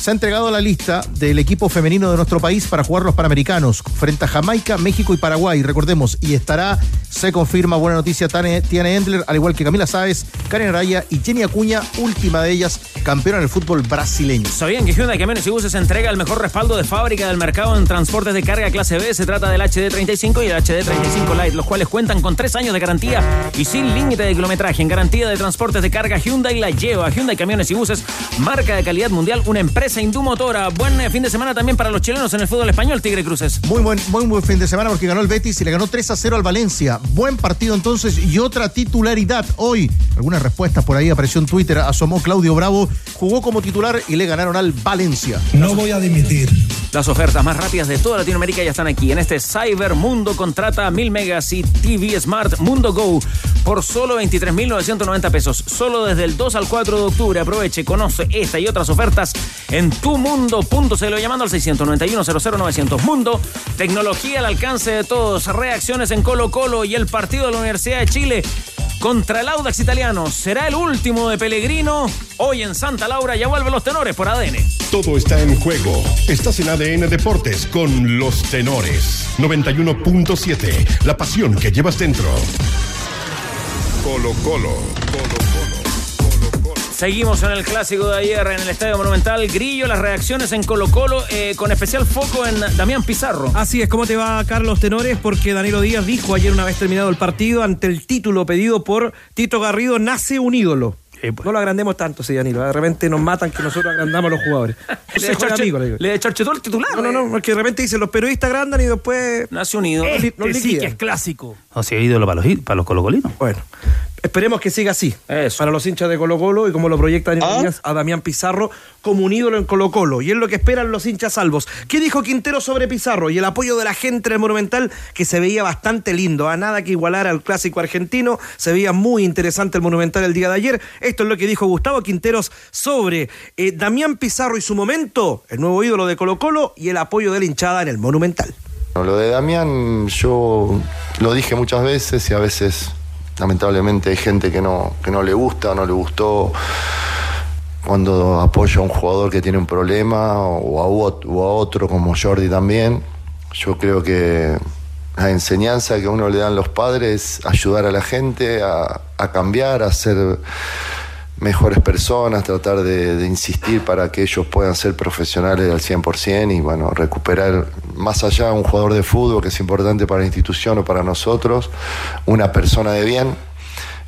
se ha entregado la lista del equipo femenino de nuestro país para jugar los Panamericanos frente a Jamaica, México y Paraguay, recordemos, y estará, se confirma, buena noticia, Tane- Tiana Endler, al igual que Camila Sáez, Karen Araya y Jenny Acuña, última de ellas, campeona del fútbol brasileño. ¿Sabían que Hyundai Camiones y Buses entrega el mejor respaldo de fábrica del mercado en transportes de carga clase B? Se trata del HD35 y el HD35 Lite, los cuales cuentan con tres años de garantía y sin límite de kilometraje. En garantía de transportes de carga, Hyundai la lleva. Hyundai Camiones y Buses, marca de calidad mundial, una empresa indumotora. Buen eh, fin de semana también para los chilenos en el fútbol español, Tigre Cruces. Muy buen, muy buen fin de semana porque ganó el Betis y le ganó 3 a 0 al Valencia. Buen partido entonces y otra titularidad. Hoy, algunas respuestas por ahí apareció en Twitter, asomó Claudio Bravo, jugó como titular y le ganaron al Valencia. No voy a dimitir. Las ofertas más rápidas de toda Latinoamérica ya están aquí. En este Cyber Mundo contrata 1000 megas y TV Smart Mundo Go por solo 23.990 pesos. Solo desde el 2 al 4 de octubre. Aproveche, conoce esta y otras ofertas en tumundo.cl llamando al 691-00-900. Mundo, tecnología al alcance de todos. Reacciones en Colo Colo y el partido de la Universidad de Chile contra el Audax Italiano. ¿Será el último de Pellegrino? Hoy en Santa Laura ya vuelven los tenores por ADN. Todo está en juego. Estás en ADN Deportes con los tenores. 91.7. La pasión que llevas dentro. Colo Colo. Seguimos en el clásico de ayer en el Estadio Monumental. Grillo, las reacciones en Colo Colo, eh, con especial foco en Damián Pizarro. Así es, ¿cómo te va Carlos Tenores? Porque Danilo Díaz dijo ayer una vez terminado el partido ante el título pedido por Tito Garrido, nace un ídolo. No lo agrandemos tanto, sí, Danilo. De repente nos matan que nosotros agrandamos a los jugadores. Le Le charche- amigo, le charchetó el titular. No, no, no, porque de repente dicen los periodistas agrandan y después Nace un ídolo. Nos Este sí que es clásico. No, si ha ídolo para los, para los colocolinos. Bueno, esperemos que siga así. Para los hinchas de Colo Colo y como lo proyecta Daniel Díaz, a Damián Pizarro como un ídolo en Colo Colo. Y es lo que esperan los hinchas salvos. ¿Qué dijo Quintero sobre Pizarro? Y el apoyo de la gente en el Monumental, que se veía bastante lindo. A nada que igualar al clásico argentino. Se veía muy interesante el Monumental el día de ayer. Esto es lo que dijo Gustavo Quinteros sobre eh, Damián Pizarro y su momento, el nuevo ídolo de Colo Colo y el apoyo de la hinchada en el Monumental. Lo de Damián yo lo dije muchas veces y a veces lamentablemente hay gente que no, que no le gusta, no le gustó cuando apoya a un jugador que tiene un problema o a, o a otro como Jordi también. Yo creo que la enseñanza que a uno le dan los padres es ayudar a la gente a, a cambiar, a ser mejores personas, tratar de, insistir para que ellos puedan ser profesionales al 100% y bueno, recuperar más allá de un jugador de fútbol que es importante para la institución o para nosotros, una persona de bien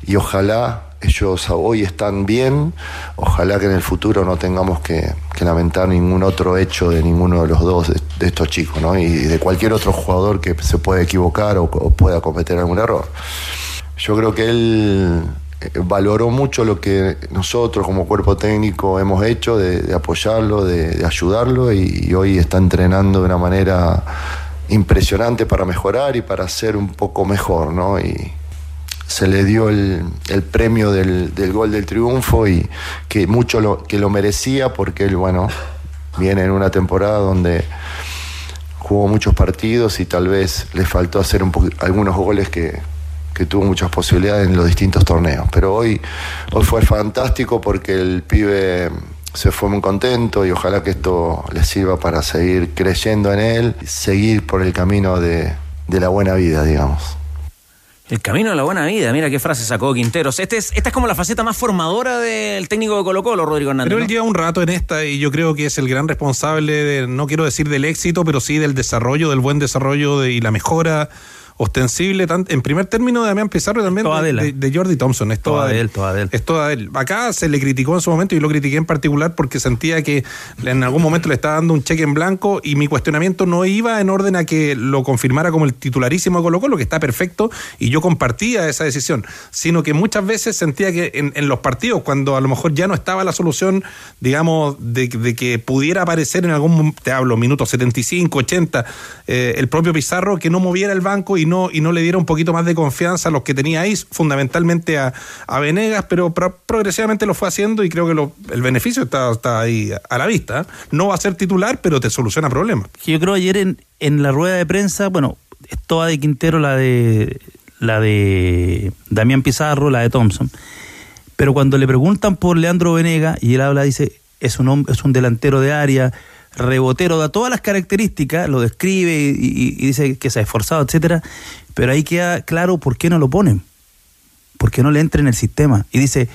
y ojalá ellos hoy están bien, ojalá que en el futuro no tengamos que, lamentar ningún otro hecho de ninguno de los dos de, estos chicos, ¿no? Y de cualquier otro jugador que se pueda equivocar o, o pueda cometer algún error. Yo creo que él valoró mucho lo que nosotros como cuerpo técnico hemos hecho, de, apoyarlo, de, ayudarlo y, hoy está entrenando de una manera impresionante para mejorar y para ser un poco mejor, ¿no? Y, se le dio el, premio del, gol del triunfo y que mucho lo, que lo merecía porque él, bueno, viene en una temporada donde jugó muchos partidos y tal vez le faltó hacer un algunos goles que, que tuvo muchas posibilidades en los distintos torneos. Pero hoy, hoy fue fantástico porque el pibe se fue muy contento y ojalá que esto le sirva para seguir creyendo en él, seguir por el camino de, de la buena vida, digamos. El camino de la buena vida, mira qué frase sacó Quinteros. Este es, esta es como la faceta más formadora del técnico de Colo Colo, Rodrigo Hernández. Pero él ¿no? lleva un rato en esta y yo creo que es el gran responsable, de, no quiero decir del éxito, pero sí del desarrollo, del buen desarrollo de- y la mejora ostensible, tan- en primer término de Damián Pizarro y también de, de él, de- de Jordi Thompson. Es toda, de él. toda de él. Es toda él. Acá se le criticó en su momento y lo critiqué en particular porque sentía que en algún momento le estaba dando un cheque en blanco y mi cuestionamiento no iba en orden a que lo confirmara como el titularísimo de Colo Colo, que está perfecto y yo compartía esa decisión, sino que muchas veces sentía que en, en los partidos, cuando a lo mejor ya no estaba la solución, digamos, de, de que pudiera aparecer en algún, te hablo, minutos 75, 80, eh, el propio Pizarro, que no moviera el banco y no, y no le diera un poquito más de confianza a los que tenía ahí, fundamentalmente a, a Venegas, pero pro- progresivamente lo fue haciendo y creo que el beneficio está, está ahí a la vista. No va a ser titular, pero te soluciona problemas. yo creo ayer en, en la rueda de prensa, bueno, es toda de Quintero, la de la de Damián Pizarro, la de Thompson. Pero cuando le preguntan por Leandro Venega y él habla, dice, es un es un delantero de área, rebotero, da todas las características, lo describe y, dice que se ha esforzado, etcétera, pero ahí queda claro por qué no lo ponen. ¿Por qué no le entra en el sistema? Y dice,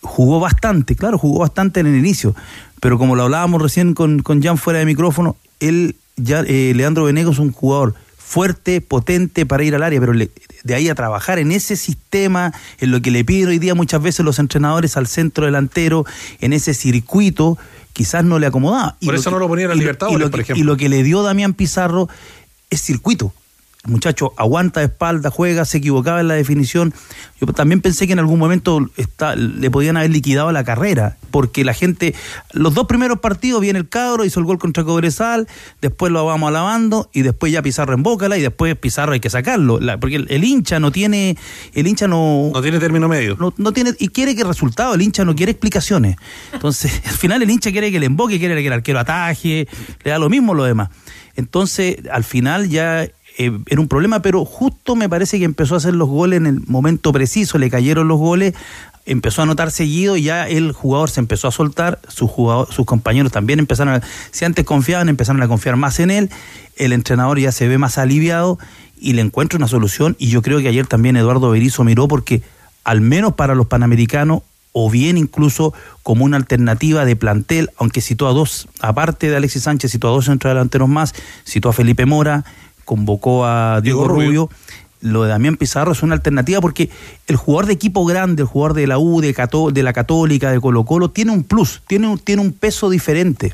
jugó bastante, claro, jugó bastante en el inicio, pero como lo hablábamos recién con, con Jan fuera de micrófono, él, ya, eh, Leandro Venegas es un jugador fuerte, potente para ir al área, pero le- de ahí a trabajar en ese sistema, en lo que le piden hoy día muchas veces los entrenadores al centro delantero, en ese circuito, quizás no le acomodaba. Por eso no lo ponía en y Libertadores, y lo por ejemplo. Y lo que le dio Damián Pizarro es circuito. El muchacho aguanta de espalda, juega, se equivocaba en la definición. Yo también pensé que en algún momento está, le podían haber liquidado la carrera, porque la gente, los dos primeros partidos viene el cabro, hizo el gol contra Cobresal, después lo vamos alabando y después ya Pizarro embócala y después Pizarro hay que sacarlo, La- porque el, el hincha no tiene, el hincha no... No tiene término medio. No, no tiene, y quiere que resultado, el hincha no quiere explicaciones. Entonces, al final el hincha quiere que le emboque, quiere que el arquero ataje, le da lo mismo lo demás. Entonces, al final ya eh, era un problema, pero justo me parece que empezó a hacer los goles en el momento preciso, le cayeron los goles, empezó a anotar seguido y ya el jugador se empezó a soltar, sus, jugador, sus compañeros también empezaron a, si antes confiaban, empezaron a confiar más en él, el entrenador ya se ve más aliviado y le encuentra una solución y yo creo que ayer también Eduardo Berizzo miró porque al menos para los panamericanos o bien incluso como una alternativa de plantel, aunque citó a dos, aparte de Alexis Sánchez, citó a dos centrodelanteros más, citó a Felipe Mora, convocó a Diego, Diego Rubio. Rubio. Lo de Damián Pizarro es una alternativa porque el jugador de equipo grande, el jugador de la U, de, Cató- de la Católica, de Colo Colo, tiene un plus, tiene un, tiene un peso diferente.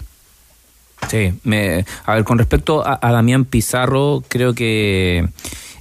Sí, me, a ver, con respecto a, a Damián Pizarro, creo que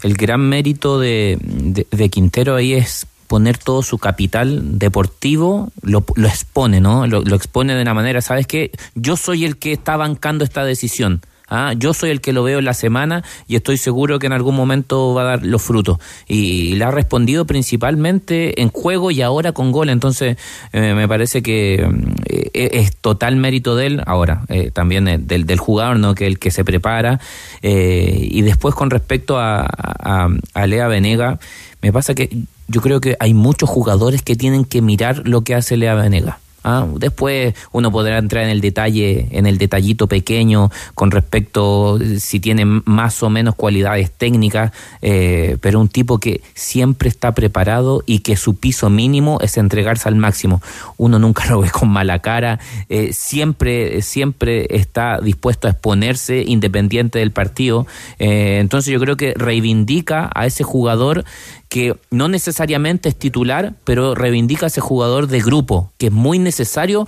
el gran mérito de, de- de Quintero ahí es poner todo su capital deportivo, lo, lo expone, ¿no? Lo, lo expone de una manera, ¿sabes qué? Yo soy el que está bancando esta decisión. ¿Ah? Yo soy el que lo veo en la semana y estoy seguro que en algún momento va a dar los frutos. Y, le ha respondido principalmente en juego y ahora con gol. Entonces, eh, me parece que mm, eh, es total mérito de él. Ahora, eh, también eh, del, del jugador, ¿no? Que el que se prepara. Eh, y después, con respecto a, a, a Lea Venega, me pasa que yo creo que hay muchos jugadores que tienen que mirar lo que hace Lea Venega. Ah, después uno podrá entrar en el detalle, en el detallito pequeño con respecto eh, si tiene más o menos cualidades técnicas, eh, pero un tipo que siempre está preparado y que su piso mínimo es entregarse al máximo. Uno nunca lo ve con mala cara, eh, siempre, siempre está dispuesto a exponerse independiente del partido. Eh, entonces yo creo que reivindica a ese jugador que no necesariamente es titular, pero reivindica a ese jugador de grupo, que es muy necesario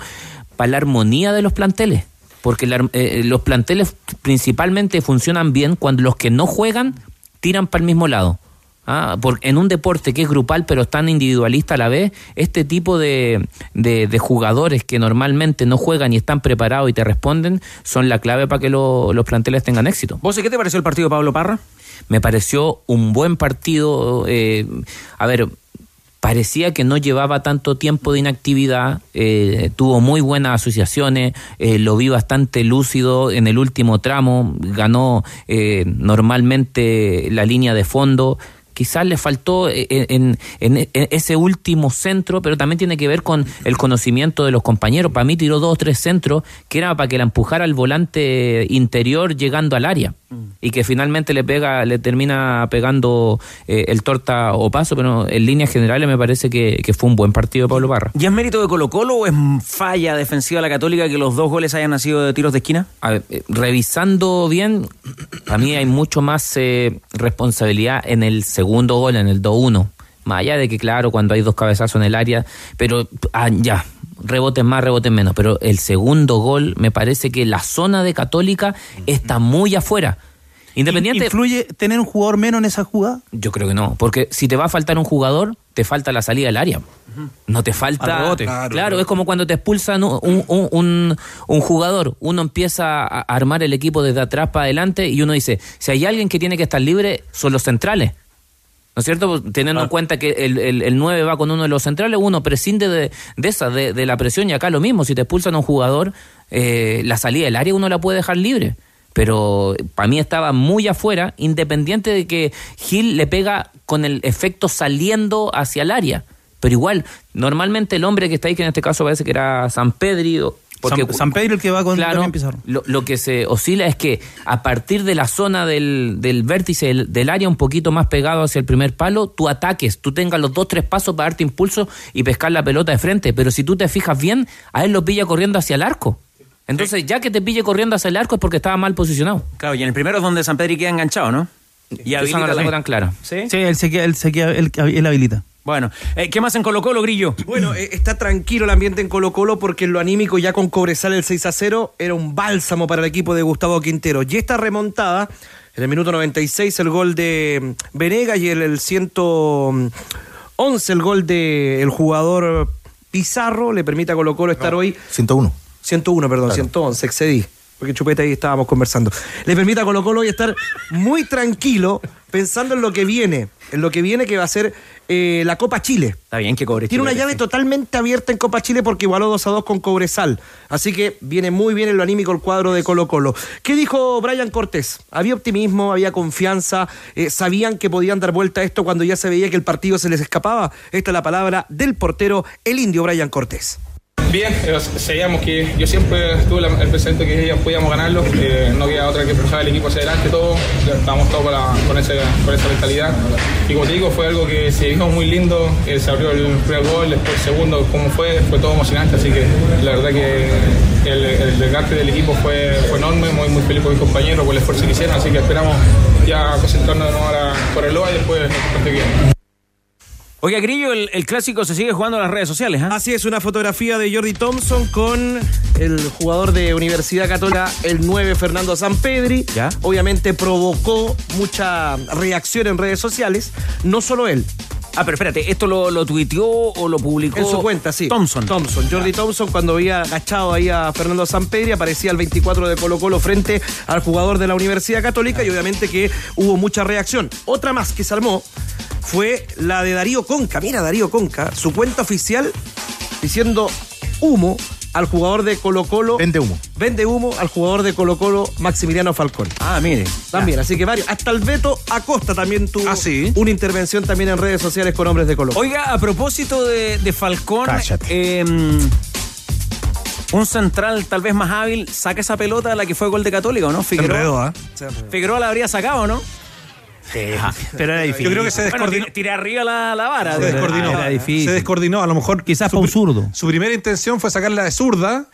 para la armonía de los planteles. Porque la- eh, los planteles principalmente funcionan bien cuando los que no juegan tiran para el mismo lado. Ah, por- en un deporte que es grupal pero tan individualista a la vez, este tipo de, de- de jugadores que normalmente no juegan y están preparados y te responden son la clave para que lo- los planteles tengan éxito. ¿Vos qué te pareció el partido de Pablo Parra? Me pareció un buen partido. eh, a ver, parecía que no llevaba tanto tiempo de inactividad, eh, tuvo muy buenas asociaciones, eh, lo vi bastante lúcido en el último tramo, ganó eh, normalmente la línea de fondo. Quizás le faltó eh, en, en- en ese último centro, pero también tiene que ver con el conocimiento de los compañeros. Para mí tiró dos o tres centros que era para que la empujara al volante interior llegando al área y que finalmente le pega, le termina pegando eh, el torta o paso, pero en líneas generales me parece que, que fue un buen partido de Pablo Parra. ¿Y es mérito de Colo Colo o es falla defensiva de la Católica que los dos goles hayan nacido de tiros de esquina? A ver, eh, revisando bien, para mí hay mucho más eh, responsabilidad en el segundo gol, en el 2-1. Más allá de que, claro, cuando hay dos cabezazos en el área, pero ah, ya, reboten más, reboten menos. Pero el segundo gol, me parece que la zona de Católica está muy afuera. Independiente. ¿Influye tener un jugador menos en esa jugada? Yo creo que no, porque si te va a faltar un jugador, te falta la salida del área. No te falta. Al rebote. Claro, Claro, es como cuando te expulsan un, un- un- un jugador. Uno empieza a armar el equipo desde atrás para adelante y uno dice: si hay alguien que tiene que estar libre, son los centrales. ¿No es cierto? Teniendo en cuenta que el, el, el 9 va con uno de los centrales, uno prescinde de, de esa, de, de la presión. Y acá lo mismo, si te expulsan a un jugador, eh, la salida del área uno la puede dejar libre. Pero para mí estaba muy afuera, independiente de que Gil le pega con el efecto saliendo hacia el área. Pero igual, normalmente el hombre que está ahí, que en este caso parece que era San Pedri, o- porque San, San Pedro el que va con Claro, también Pizarro. lo, lo que se oscila es que a partir de la zona del, del vértice del, del área un poquito más pegado hacia el primer palo, tú ataques, tú tengas los dos, tres pasos para darte impulso y pescar la pelota de frente. Pero si tú te fijas bien, a él lo pilla corriendo hacia el arco. Entonces, ya que te pille corriendo hacia el arco es porque estaba mal posicionado. Claro, y en el primero es donde San Pedro queda enganchado, ¿no? Y la habilita tengo tan clara. ¿Sí? Sí, él se queda, él se queda, él, él habilita. Bueno, eh, ¿qué más en Colo Colo, Grillo? Bueno, eh, está tranquilo el ambiente en Colo Colo porque en lo anímico ya con Cobresal el 6 a 0 era un bálsamo para el equipo de Gustavo Quintero. Y esta remontada, en el minuto 96 el gol de mm, Venegas y en el 111 el gol del el jugador Pizarro le permite a Colo Colo estar hoy 101. 101, perdón, 111, excedí. Porque Chupeta ahí estábamos conversando. Le permite a Colo Colo hoy estar muy tranquilo pensando en lo que viene. En lo que viene que va a ser eh, la Copa Chile. Está bien que cobre. Tiene una llave totalmente abierta en Copa Chile porque igualó 2 a 2 con Cobresal. Así que viene muy bien en lo anímico el cuadro de Colo Colo. ¿Qué dijo Brian Cortés? Había optimismo, había confianza, eh, sabían que podían dar vuelta a esto cuando ya se veía que el partido se les escapaba. Esta es la palabra del portero, el indio Brian Cortés. Bien, eh, sabíamos que yo siempre tuve la- el presente que podíamos ganarlo, no queda otra que empujar el equipo hacia adelante, todo, estábamos todos con, con ese- con esa mentalidad. Y como te digo, fue algo que se dijo muy lindo, eh, se abrió el primer gol, después el segundo, como fue, fue todo emocionante, así que la verdad que el, desgaste del equipo fue, fue enorme, muy, muy feliz con mis compañeros por el esfuerzo que hicieron, así que esperamos ya concentrarnos de nuevo ahora por el LOA y después que viene. Oiga, Grillo, el, el clásico se sigue jugando en las redes sociales, ¿ah? Así es, una fotografía de Jordi Thompson con el jugador de Universidad Católica, el 9 Fernando Sampedri. ¿Ya? Obviamente provocó mucha reacción en redes sociales, no solo él. Ah, pero espérate, ¿esto lo, lo tuiteó o lo publicó? En su cuenta, sí. Thompson. Thompson. Jordi Thompson, cuando había agachado ahí a Fernando Sampedri, aparecía el 24 de Colo Colo frente al jugador de la Universidad Católica y obviamente que hubo mucha reacción. Otra más que se armó fue la de Darío Conca. Mira, Darío Conca, su cuenta oficial diciendo humo al jugador de Colo Colo. Vende humo. Vende humo al jugador de Colo Colo, Maximiliano Falcón. Ah, mire. También, así que varios. Hasta el Beto Acosta también tuvo una intervención también en redes sociales con hombres de Colo Colo. Oiga, a propósito de, de Falcón, Cállate. eh, un central tal vez más hábil saca esa pelota a la que fue gol de Católica, ¿o no? Figueroa. enredó, ¿ah? Figueroa la habría sacado, ¿no? Pero era difícil. Yo creo que se Bueno, descoordinó. tiré, tiré arriba la, la vara. Se descoordinó. Era difícil. Se descoordinó. A lo mejor. Quizás para un zurdo. Su primera intención fue sacarla de zurda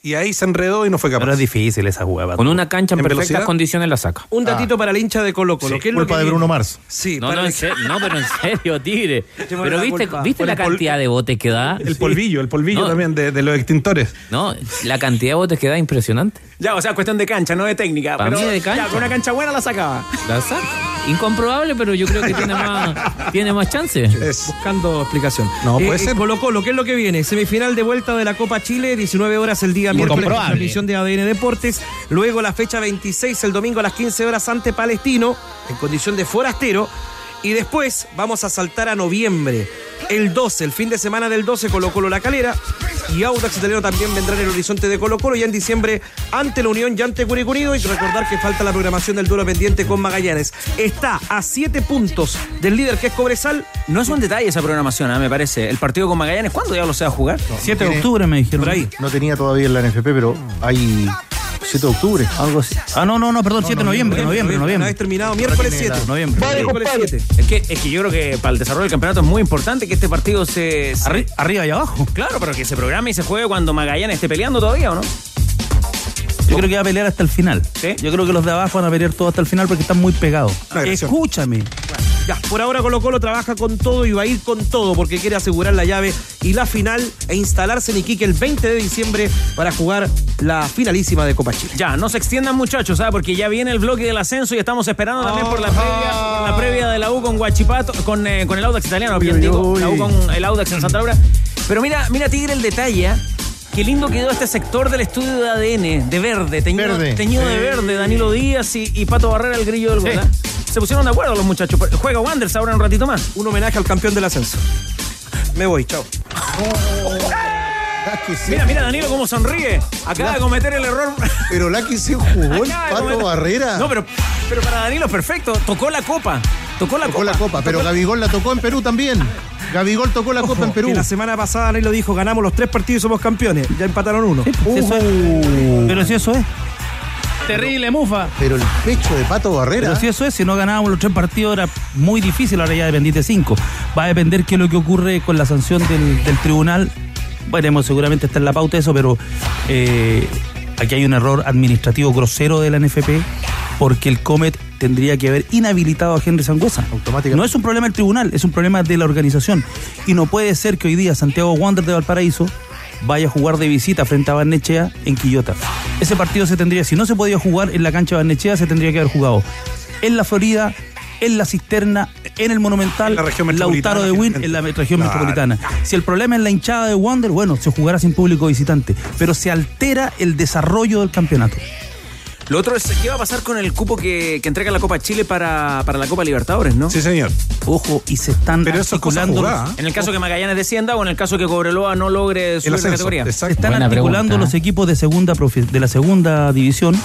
y ahí se enredó y no fue capaz. Pero es difícil esa jugada. Con una cancha en, ¿En perfectas velocidad? condiciones la saca. Un datito para el hincha de Colo Colo. Sí, ¿Qué es lo culpa que de Bruno Mars. Sí, No, no, el- no, pero en serio, tigre. Pero la viste, culpa. ¿viste la pol- cantidad de botes que da? El polvillo, el polvillo No. también de, de los extintores. No, la cantidad de botes que da impresionante. Ya, o sea, cuestión de cancha, no de técnica. Pa' pero mí de cancha. Ya, con una cancha buena la sacaba. La saca. Incomprobable, pero yo creo que tiene más, tiene más chance. Es, Buscando explicación. No, puede Eh, ser. Colo Colo, ¿qué es lo que viene? Semifinal de vuelta de la Copa Chile, 19 horas el día miércoles, transmisión de ADN Deportes. Luego la fecha 26, el domingo a las 15 horas ante Palestino, en condición de forastero. Y después vamos a saltar a noviembre. El 12, el fin de semana del 12, Colo Colo La Calera. Y Audax Italiano también vendrá en el horizonte de Colo Colo. Y en diciembre ante la Unión y ante Curicunido. Y recordar que falta la programación del duelo pendiente con Magallanes. Está a 7 puntos del líder que es Cobresal. No es un detalle esa programación, ¿eh? me parece. El partido con Magallanes, ¿cuándo ya lo se va a jugar? 7 de octubre me dijeron. Por ahí. No tenía todavía en la NFP, pero hay 7 de octubre. Algo así. Ah, no, no, no, perdón, 7 de noviembre, noviembre, noviembre. vez terminado, miércoles 7. Noviembre. Miércoles 7. Es que, es que yo creo que para el desarrollo del campeonato es muy importante que este partido se. se- Arri- arriba y abajo. Claro, pero que se programe y se juegue cuando Magallanes esté peleando todavía, ¿o no? Yo creo que va a pelear hasta el final. Yo creo que los de abajo van a pelear todo hasta el final porque están muy pegados. Escúchame. Ya, por ahora Colo Colo trabaja con todo y va a ir con todo porque quiere asegurar la llave y la final e instalarse en Iquique el 20 de diciembre para jugar la finalísima de Copa Chile. Ya, no se extiendan muchachos, ¿sabes? Porque ya viene el bloque del ascenso y estamos esperando también por la previa, la previa de la U con Guachipato, con, eh, con el Audax italiano, bien digo, la U con el Audax en Santa Laura. Pero mira, mira Tigre el detalle, ¿eh? Qué lindo quedó este sector del estudio de ADN, de verde, teñido, Verde. teñido de verde, Danilo Díaz y, y Pato Barrera, el grillo del Sí. gol. ¿eh? Se pusieron de acuerdo los muchachos. Juega Wanderers ahora un ratito más. Un homenaje al campeón del ascenso. Me voy, chao. La Mira, mira Danilo cómo sonríe. Acaba de cometer el error. Pero la que se jugó el Pato cometer- Barrera. No, pero, pero para Danilo es perfecto. Tocó la copa. Tocó la Tocó copa. la copa, pero Gabigol la tocó en Perú también. Gabigol tocó la copa en Perú. Que la semana pasada Danilo dijo, ganamos los tres partidos y somos campeones. Ya empataron uno. Sí, pues, eso es. Pero si eso es. Terrible, mufa. Pero el pecho de Pato Barrera. Pero si eso es, si no ganábamos los tres partidos era muy difícil, ahora ya dependiste cinco. Va a depender qué es lo que ocurre con la sanción del, del tribunal. Veremos, seguramente está en la pauta eso, pero eh, aquí hay un error administrativo grosero de la NFP porque el Comet tendría que haber inhabilitado a Henry Sangüesa. No es un problema del tribunal, es un problema de la organización. Y no puede ser que hoy día Santiago Wander de Valparaíso vaya a jugar de visita frente a Barnechea en Quillota. Ese partido se tendría, si no se podía jugar en la cancha de Barnechea, se tendría que haber jugado en la Florida, en la Cisterna, en el Monumental, En la región Lautaro de Win, en la región Claro. metropolitana. Si el problema es la hinchada de Wander, bueno, se jugará sin público visitante, pero se altera el desarrollo del campeonato. Lo otro es, ¿qué va a pasar con el cupo que, que entrega la Copa Chile para, para la Copa Libertadores, no? Sí, señor. Ojo, y se están Pero eso articulando ¿eh? En el caso que Magallanes descienda o en el caso que Cobreloa no logre subir ascenso, categoría. exacto. Se están Buena articulando pregunta, los ¿eh? equipos de segunda de la segunda división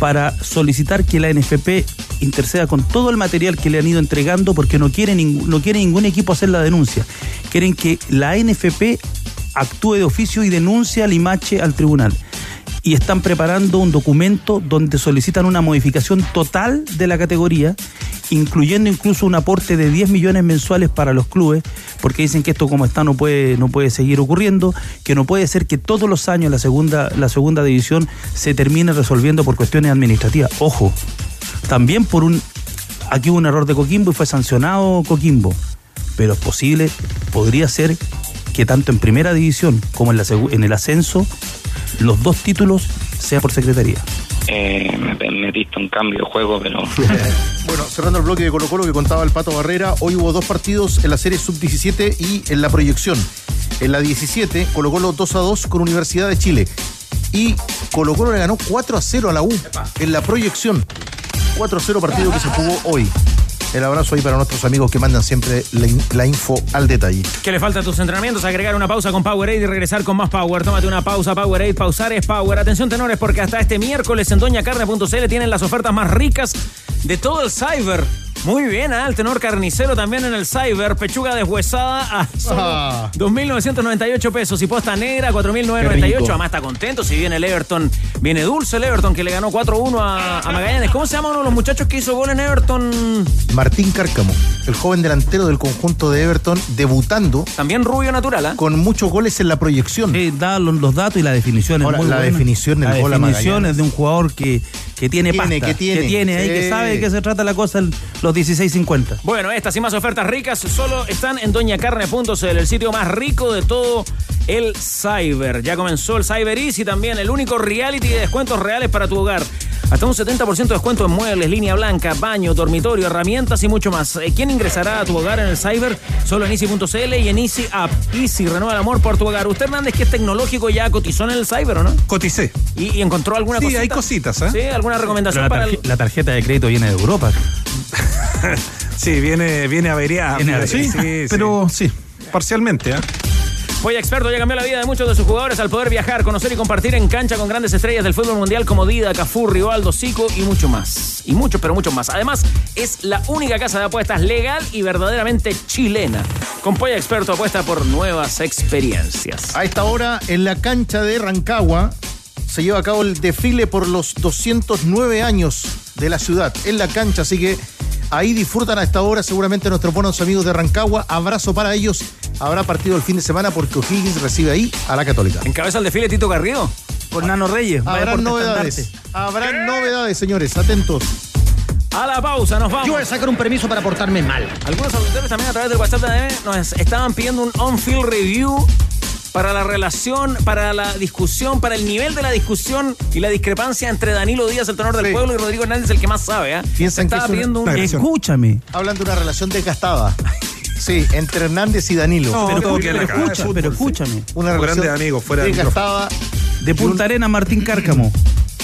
para solicitar que la NFP interceda con todo el material que le han ido entregando porque no quiere, ningún- no quiere ningún equipo hacer la denuncia. Quieren que la NFP actúe de oficio y denuncie al IMACHE al tribunal. Y están preparando un documento donde solicitan una modificación total de la categoría, incluyendo incluso un aporte de 10 millones mensuales para los clubes, porque dicen que esto como está no puede, no puede seguir ocurriendo, que no puede ser que todos los años la segunda, la segunda división se termine resolviendo por cuestiones administrativas. Ojo, también por un aquí hubo un error de Coquimbo y fue sancionado Coquimbo. Pero es posible, podría ser que tanto en primera división como en, la, en el ascenso, los dos títulos sean por secretaría. Eh, me metiste un cambio de juego, pero Bueno, cerrando el bloque de Colo Colo que contaba el Pato Barrera, hoy hubo dos partidos en la serie sub-17 y en la proyección. En la 17, Colo Colo 2 a 2 con Universidad de Chile. Y Colo Colo le ganó 4 a 0 a la U en la proyección. 4 a 0 partido que se jugó hoy. El abrazo ahí para nuestros amigos que mandan siempre la, la info al detalle. ¿Qué le falta a tus entrenamientos? Agregar una pausa con Powerade y regresar con más Power. Tómate una pausa, Powerade. Pausar es Power. Atención, tenores, porque hasta este miércoles en doñacarne.cl tienen las ofertas más ricas de todo el cyber. Muy bien, ¿ah? el tenor carnicero también en el cyber. Pechuga deshuesada a solo Ah. 2.998 pesos. Y posta negra, Qué 4.998. rico. Además está contento. Si viene el Everton, viene dulce el Everton que le ganó 4-1 a, a Magallanes. ¿Cómo se llama uno de los muchachos que hizo gol en Everton? Martín Cárcamo, el joven delantero del conjunto de Everton, debutando También rubio natural, ¿ah? con muchos goles en la proyección. Sí, da los, los datos y la definición es Ahora, muy la buena. definición del La gol a definición Magallanes. es de un jugador que, que tiene Tiene, pasta, que tiene. ahí, que sabe de qué se trata la cosa los 16.50. Bueno, estas y más ofertas ricas solo están en doñacarne.cl, el sitio más rico de todo el cyber. Ya comenzó el Cyber Easy también, el único reality de descuentos reales para tu hogar. Hasta un 70% de descuento en muebles, línea blanca, baño, dormitorio, herramientas y mucho más. Eh, ¿Quién ingresará a tu hogar en el cyber? Solo en easy.cl y en Easy App. Easy, renueva el amor por tu hogar. Usted Hernández, que es tecnológico, ya cotizó en el cyber, ¿o no? Coticé. ¿Y, y encontró alguna Sí, cosita? hay cositas, ¿eh? Sí, alguna recomendación la, para el... la tarjeta de crédito viene de Europa. Sí, viene, viene averiada. Viene fíjate. averiada. Sí, sí. Pero sí, parcialmente. Polla Experto ya cambió la vida de muchos de sus jugadores al poder viajar, conocer y compartir en cancha con grandes estrellas del fútbol mundial como Dida, Cafú, Rivaldo, Zico y mucho más. Y mucho, pero mucho más. Además, es la única casa de apuestas legal y verdaderamente chilena. Con Polla Experto apuesta por nuevas experiencias. A esta hora, en la cancha de Rancagua, se lleva a cabo el desfile por los 209 años de la ciudad. En la cancha, así que ahí disfrutan a esta hora seguramente nuestros buenos amigos de Rancagua. Abrazo para ellos. Habrá partido el fin de semana porque O'Higgins recibe ahí a la Católica. ¿Encabeza el desfile Tito Garrido? Con Nano Reyes. por novedades. Habrán novedades, señores. Atentos. A la pausa, nos vamos. Yo voy a sacar un permiso para portarme mal. Algunos auditores también a través del WhatsApp de ADN nos estaban pidiendo un on-field review para la relación, para la discusión, para el nivel de la discusión y la discrepancia entre Danilo Díaz, el tenor del pueblo, y Rodrigo Hernández, el que más sabe. ¿eh? Piensan que Estaba es una- pidiendo un... una agresión. Escúchame. Hablan de una relación desgastada. Sí, entre Hernández y Danilo. No, pero, pero cancha de escucha- fútbol, pero sí. escúchame. Una relación grandes amigos, fuera desgastada. De Punta Arena, Martín Cárcamo.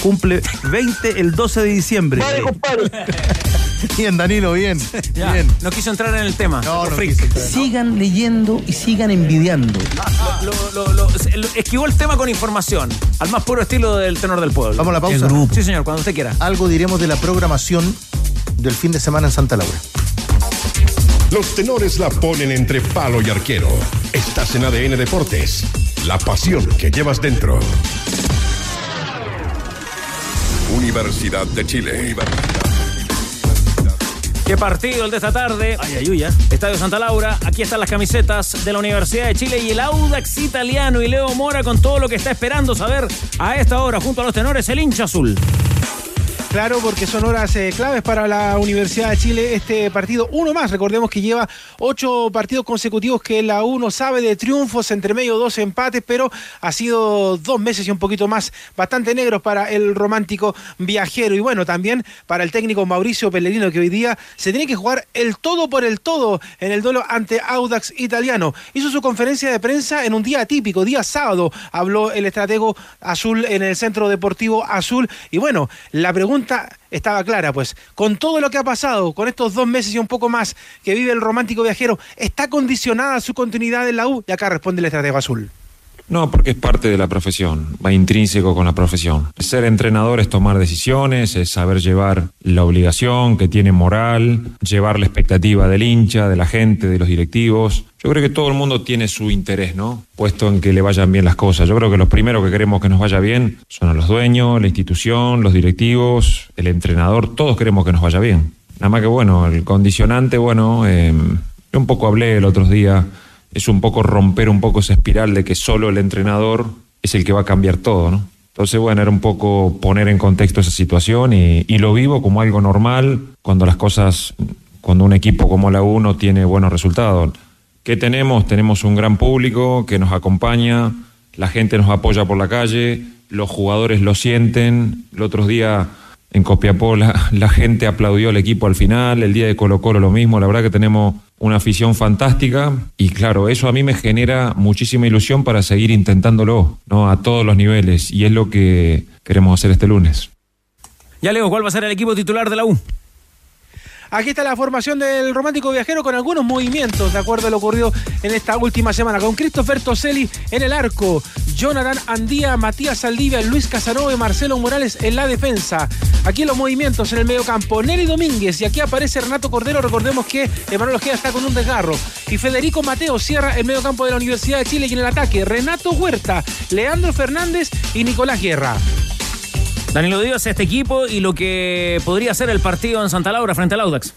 Cumple 20 el 12 de diciembre. Bien, Danilo, bien. Ya, Bien. no quiso entrar en el tema. No, no entrar. Sigan leyendo y sigan envidiando. Lo- lo- lo- lo- esquivó el tema con información, al más puro estilo del tenor del pueblo. Vamos a la pausa. El grupo. Sí, señor, cuando usted quiera. Algo diremos de la programación del fin de semana en Santa Laura. Los tenores la ponen entre palo y arquero. Estás en ADN Deportes. La pasión que llevas dentro. Universidad de Chile. Qué partido el de esta tarde. Ay, ayuya. Estadio Santa Laura. Aquí están las camisetas de la Universidad de Chile y el Audax italiano y Leo Mora con todo lo que está esperando saber a esta hora junto a los tenores el hincha azul. Claro, porque son horas eh, claves para la Universidad de Chile. Este partido, uno más, recordemos que lleva ocho partidos consecutivos que la U no sabe de triunfos, entre medio dos empates, pero ha sido dos meses y un poquito más bastante negros para el romántico viajero. Y bueno, también para el técnico Mauricio Pellegrino, que hoy día se tiene que jugar el todo por el todo en el duelo ante Audax italiano. Hizo su conferencia de prensa en un día atípico, día sábado, habló el estratego azul en el Centro Deportivo Azul. Y bueno, la pregunta estaba clara, pues, con todo lo que ha pasado, con estos dos meses y un poco más que vive el romántico viajero, ¿está condicionada su continuidad en la U? Y acá responde el estratego azul. No, porque es parte de la profesión, va intrínseco con la profesión. Ser entrenador es tomar decisiones, es saber llevar la obligación que tiene moral, llevar la expectativa del hincha, de la gente, de los directivos. Yo creo que todo el mundo tiene su interés, ¿no? Puesto en que le vayan bien las cosas. Yo creo que los primeros que queremos que nos vaya bien son a los dueños, la institución, los directivos, el entrenador, todos queremos que nos vaya bien. Nada más que bueno, el condicionante, bueno, eh, yo un poco hablé el otro día es un poco romper un poco esa espiral de que solo el entrenador es el que va a cambiar todo, ¿no? Entonces, bueno, era un poco poner en contexto esa situación y, lo vivo como algo normal cuando las cosas, cuando un equipo como la U no tiene buenos resultados. ¿Qué tenemos? Tenemos un gran público que nos acompaña, la gente nos apoya por la calle, los jugadores lo sienten. El otro día en Copiapó la, gente aplaudió al equipo al final, el día de Colo Colo lo mismo, la verdad que tenemos una afición fantástica y claro, eso a mí me genera muchísima ilusión para seguir intentándolo, ¿no? A todos los niveles y es lo que queremos hacer este lunes. Ya Leo, ¿cuál va a ser el equipo titular de la U? Aquí está la formación del romántico viajero con algunos movimientos, de acuerdo a lo ocurrido en esta última semana. Con Christopher Toselli en el arco, Jonathan Andía, Matías Saldivia, Luis Casanova y Marcelo Morales en la defensa. Aquí los movimientos en el medio campo, Nelly Domínguez y aquí aparece Renato Cordero. Recordemos que Emanuel Ojeda está con un desgarro. Y Federico Mateo cierra el medio campo de la Universidad de Chile y en el ataque, Renato Huerta, Leandro Fernández y Nicolás Guerra. Danilo Díaz, este equipo y lo que podría ser el partido en Santa Laura frente al Audax.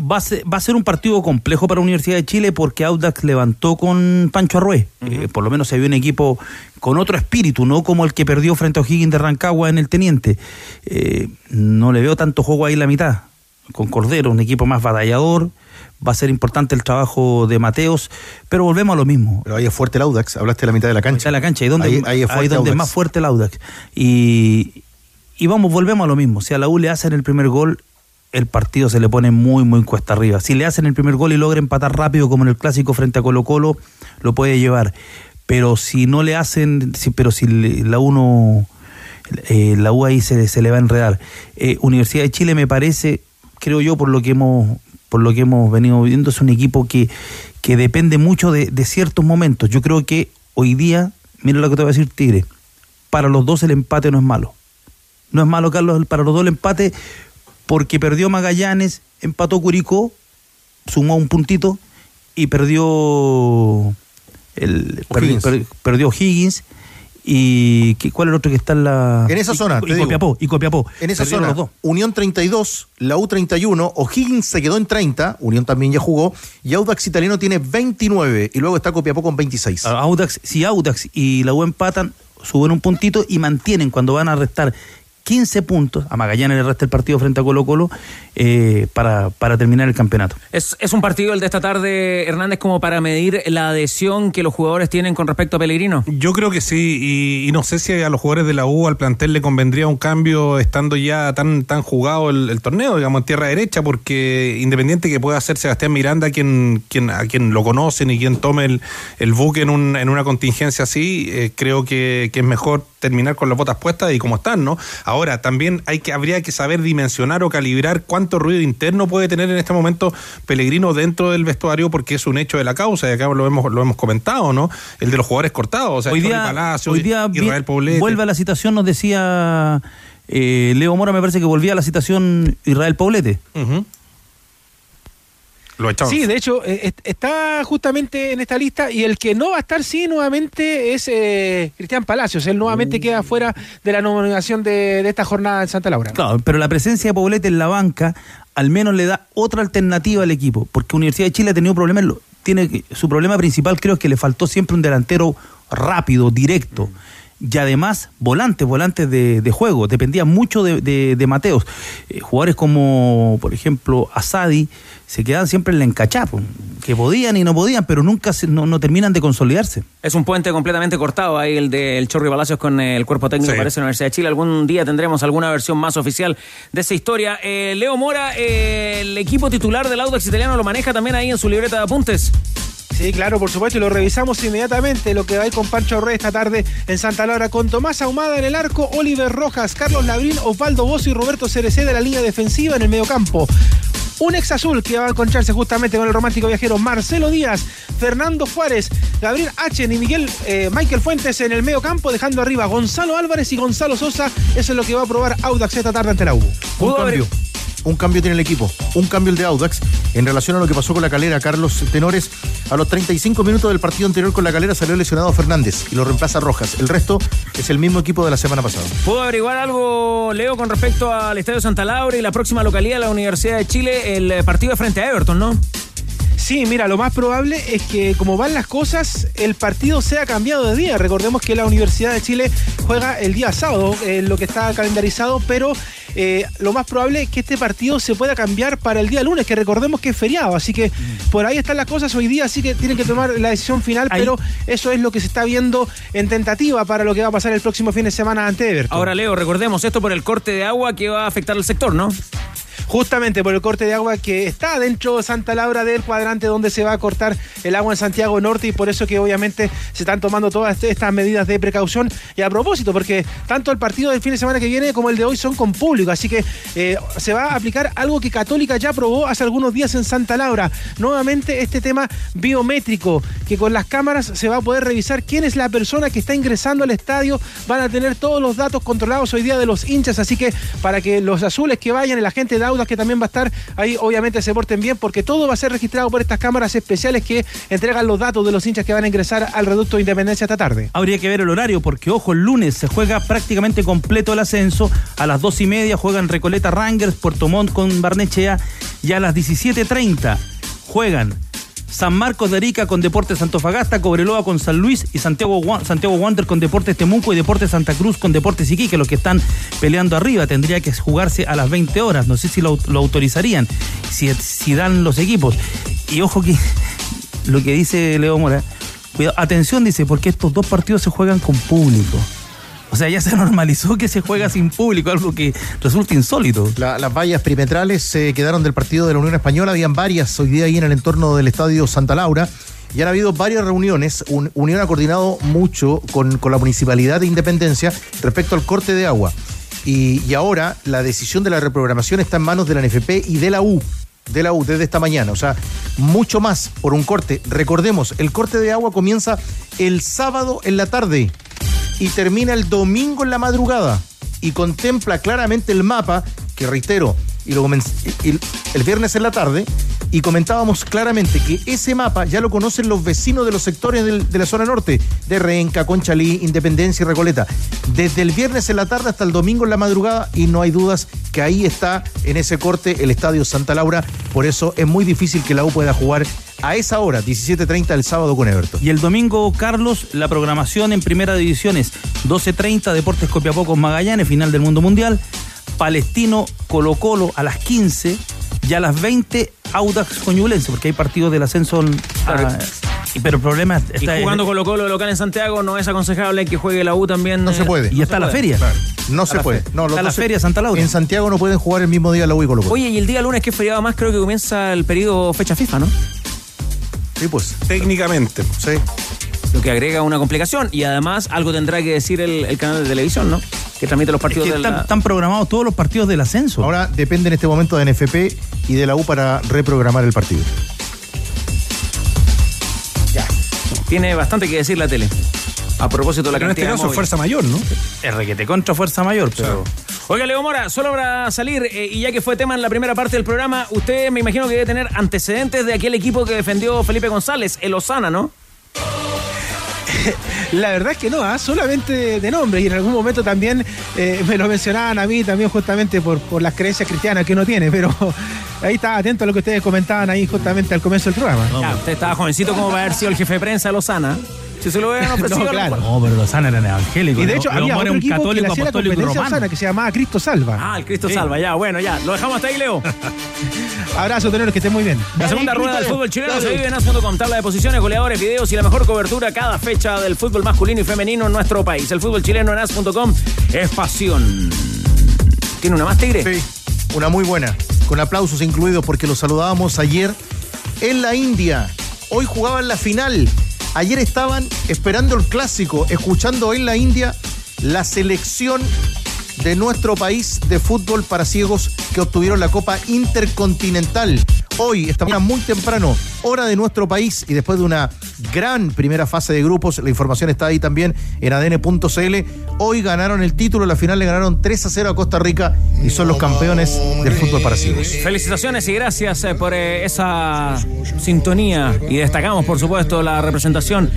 Va a, ser, va a ser un partido complejo para la Universidad de Chile porque Audax levantó con Pancho Arrué. Eh, por lo menos se vio un equipo con otro espíritu, no como el que perdió frente a O'Higgins de Rancagua en el Teniente. Eh, no le veo tanto juego ahí en la mitad. Con Cordero, un equipo más batallador. Va a ser importante el trabajo de Mateos, pero volvemos a lo mismo. Pero ahí es fuerte el Audax, hablaste de la mitad de la cancha. de la cancha, ahí Ahí- ahí es ahí donde es más fuerte el Audax. Y, y vamos, volvemos a lo mismo. Si a la U le hacen el primer gol, el partido se le pone muy, muy cuesta arriba. Si le hacen el primer gol y logra empatar rápido, como en el clásico frente a Colo Colo, lo puede llevar. Pero si no le hacen, si- pero si la U no, eh, la U ahí se, se le va a enredar. Eh, Universidad de Chile me parece, creo yo, por lo que hemos por lo que hemos venido viendo, es un equipo que, que depende mucho de, de ciertos momentos. Yo creo que hoy día, mira lo que te voy a decir, Tigre, para los dos el empate no es malo. No es malo, Carlos, para los dos el empate, porque perdió Magallanes, empató Curicó, sumó un puntito y perdió el per- O'Higgins. per- perdió Higgins y ¿qué- ¿cuál es el otro que está en la En esa y- zona, y. Copiapó y Copiapó En esa Perdieron zona, los dos. Unión 32, la U 31, O'Higgins se quedó en 30, Unión también ya jugó, y Audax Italiano tiene 29, y luego está Copiapó con 26. Audax, si Audax y la U empatan, suben un puntito y mantienen cuando van a restar 15 puntos, a Magallanes le resta el partido frente a Colo Colo, eh, para, para terminar el campeonato. Es, es un partido el de esta tarde, Hernández, como para medir la adhesión que los jugadores tienen con respecto a Pellegrino. Yo creo que sí, y, y no sé si a los jugadores de la U, al plantel, le convendría un cambio estando ya tan, tan jugado el, el torneo, digamos, en tierra derecha, porque independiente que pueda ser Sebastián Miranda quien, quien, a quien lo conocen y quien tome el, el buque en, un- en una contingencia así, eh, creo que, que es mejor terminar con las botas puestas y como están, ¿no? Ahora, también hay que, habría que saber dimensionar o calibrar cuánto ruido interno puede tener en este momento Pellegrino dentro del vestuario, porque es un hecho de la causa, y acá lo hemos, lo hemos comentado, ¿no? El de los jugadores cortados, o sea, hoy día, Palacio, hoy día Israel Poblete. vuelve a la citación, nos decía eh, Leo Mora, me parece que volvía a la citación Israel Poblete. Lo echamos. Sí, de hecho, eh, est- está justamente en esta lista y el que no va a estar, sí, nuevamente es eh, Cristian Palacios. Él nuevamente queda fuera de la nominación de, de esta jornada en Santa Laura. Claro, pero la presencia de Poblete en la banca al menos le da otra alternativa al equipo, porque Universidad de Chile ha tenido problemas, lo- tiene que- su problema principal creo es que le faltó siempre un delantero rápido, directo. Y además, volantes, volantes de, de juego. Dependía mucho de, de- de Mateos. Eh, jugadores como, por ejemplo, Asadi, se quedaban siempre en la encachapo. Que podían y no podían, pero nunca se- no, no terminan de consolidarse. Es un puente completamente cortado ahí el del Chorri Palacios con el cuerpo técnico Sí. parece la Universidad de Chile. Algún día tendremos alguna versión más oficial de esa historia. Eh, Leo Mora, eh, el equipo titular del Audax italiano lo maneja también ahí en su libreta de apuntes. Sí, claro, por supuesto, y lo revisamos inmediatamente, lo que va a ir con Pancho Rey esta tarde en Santa Laura, con Tomás Ahumada en el arco, Oliver Rojas, Carlos Labrín, Osvaldo Bozo y Roberto Cerecé de la línea defensiva en el mediocampo. Un ex azul que va a encontrarse justamente con el romántico viajero Marcelo Díaz, Fernando Juárez, Gabriel Achen y Miguel eh, Michael Fuentes en el medio campo, dejando arriba Gonzalo Álvarez y Gonzalo Sosa. Eso es lo que va a probar Audax esta tarde ante la U. Un cambio. Un cambio tiene el equipo. Un cambio el de Audax en relación a lo que pasó con la calera. Carlos Tenores, a los 35 minutos del partido anterior con la calera salió lesionado Fernández y lo reemplaza Rojas. El resto es el mismo equipo de la semana pasada. ¿Puedo averiguar algo, Leo, con respecto al Estadio Santa Laura y la próxima localidad de la Universidad de Chile? El eh, partido frente a Everton, ¿no? Sí, mira, lo más probable es que como van las cosas, el partido sea cambiado de día. Recordemos que la Universidad de Chile juega el día sábado, eh, lo que está calendarizado, pero eh, lo más probable es que este partido se pueda cambiar para el día lunes, que recordemos que es feriado. Así que por ahí están las cosas hoy día, así que tienen que tomar la decisión final, pero eso es lo que se está viendo en tentativa para lo que va a pasar el próximo fin de semana ante Everton. Ahora, Leo, recordemos esto por el corte de agua que va a afectar al sector, ¿no? Justamente por el corte de agua que está dentro de Santa Laura del cuadrante donde se va a cortar el agua en Santiago Norte y por eso que obviamente se están tomando todas estas medidas de precaución. Y a propósito, porque tanto el partido del fin de semana que viene como el de hoy son con público, así que eh, se va a aplicar algo que Católica ya probó hace algunos días en Santa Laura. Nuevamente este tema biométrico, que con las cámaras se va a poder revisar quién es la persona que está ingresando al estadio, van a tener todos los datos controlados hoy día de los hinchas, así que para que los azules que vayan, el agente de Que también va a estar ahí, obviamente se porten bien, porque todo va a ser registrado por estas cámaras especiales que entregan los datos de los hinchas que van a ingresar al reducto de Independencia esta tarde. Habría que ver el horario, porque ojo, el lunes se juega prácticamente completo el ascenso. A las dos y media juegan Recoleta Rangers, Puerto Montt con Barnechea. Y a las 17.30 juegan San Marcos de Arica con Deportes Antofagasta, Cobreloa con San Luis y Santiago, Santiago Wander con Deportes Temuco y Deportes Santa Cruz con Deportes Iquique, los que están peleando arriba. Tendría que jugarse a las 20 horas. No sé si lo, lo autorizarían, si, si dan los equipos. Y ojo que lo que dice Leo Mora, cuidado, atención dice, porque estos dos partidos se juegan con público. O sea, ya se normalizó que se juega sin público, algo que resulta insólito. La- las vallas perimetrales se quedaron del partido de la Unión Española. Habían varias hoy día ahí en el entorno del estadio Santa Laura. Y han habido varias reuniones. Un- Unión ha coordinado mucho con, con la Municipalidad de Independencia respecto al corte de agua. Y, y ahora la decisión de la reprogramación está en manos de la NFP y de la U. de la U desde esta mañana. O sea, mucho más por un corte. Recordemos, el corte de agua comienza el sábado en la tarde y termina el domingo en la madrugada. Y contempla claramente el mapa, que reitero, y lo y el viernes en la tarde, y comentábamos claramente que ese mapa ya lo conocen los vecinos de los sectores de la zona norte, de Renca, Conchalí, Independencia y Recoleta. Desde el viernes en la tarde hasta el domingo en la madrugada, y no hay dudas que ahí está en ese corte el Estadio Santa Laura. Por eso es muy difícil que la U pueda jugar a esa hora, 17.30 el sábado con Everton. Y el domingo, Carlos, la programación en primera división es 12.30 Deportes Copiapó con Magallanes, final del Mundo Mundial. Palestino Colo Colo a las 15 y a las 20 Audax Coñulense, porque hay partidos del ascenso. ah, pero el problema está jugando Colo Colo local en Santiago no es aconsejable que juegue la U también. No se eh, puede. Y está la feria. No Está se la puede. No, está la se- feria Santa Laura. En Santiago no pueden jugar el mismo día la U y Colo Colo. Oye, y el día lunes que es feriado más creo que comienza el periodo fecha FIFA, ¿no? Sí, pues. Técnicamente. Sí. Lo que agrega una complicación y además algo tendrá que decir el, el canal de televisión, ¿no? Que transmite los Es partidos que de están, programados todos los partidos del ascenso. Ahora depende en este momento de NFP y de la U para reprogramar el partido. Tiene bastante que decir la tele. A propósito de la Pero en este caso es fuerza mayor, ¿no? Es requete contra fuerza mayor, pero. Oiga, Leo Mora, solo para salir, eh, y ya que fue tema en la primera parte del programa, usted me imagino que debe tener antecedentes de aquel equipo que defendió Felipe González, el Osana, ¿no? La verdad es que no, ¿ah? solamente de nombre y en algún momento también eh, me lo mencionaban a mí también justamente por, por las creencias cristianas que uno tiene, pero ahí está atento a lo que ustedes comentaban ahí justamente al comienzo del programa. Ya, usted estaba jovencito como para haber sido el jefe de prensa de Lozana. Si se lo hubieran ofrecido. No, claro. No, pero Lozana eran evangélicos. Y de hecho había otro un equipo que le católico hacía la apostólico competencia a romano. Osana que se llamaba Cristo Salva. Ah, el Cristo Sí. salva, ya, bueno, ya. Lo dejamos hasta ahí, Leo. Abrazo, tenores, que estén muy bien. La segunda rueda del fútbol chileno se vive en As.com. Tabla de posiciones, goleadores, videos y la mejor cobertura cada fecha del fútbol masculino y femenino en nuestro país. El fútbol chileno en As.com es pasión. ¿Tiene una más, Tigre? Sí, una muy buena, con aplausos incluidos porque lo saludábamos ayer en la India. Hoy jugaban la final. Ayer estaban esperando el clásico, escuchando en la India la selección de nuestro país de fútbol para ciegos que obtuvieron la Copa Intercontinental. Hoy, esta mañana muy temprano, hora de nuestro país y después de una gran primera fase de grupos, la información está ahí también en adn.cl. Hoy ganaron el título, la final le ganaron 3 a 0 a Costa Rica y son los campeones del fútbol para. Felicitaciones y gracias eh, por eh, esa sintonía y destacamos por supuesto la representación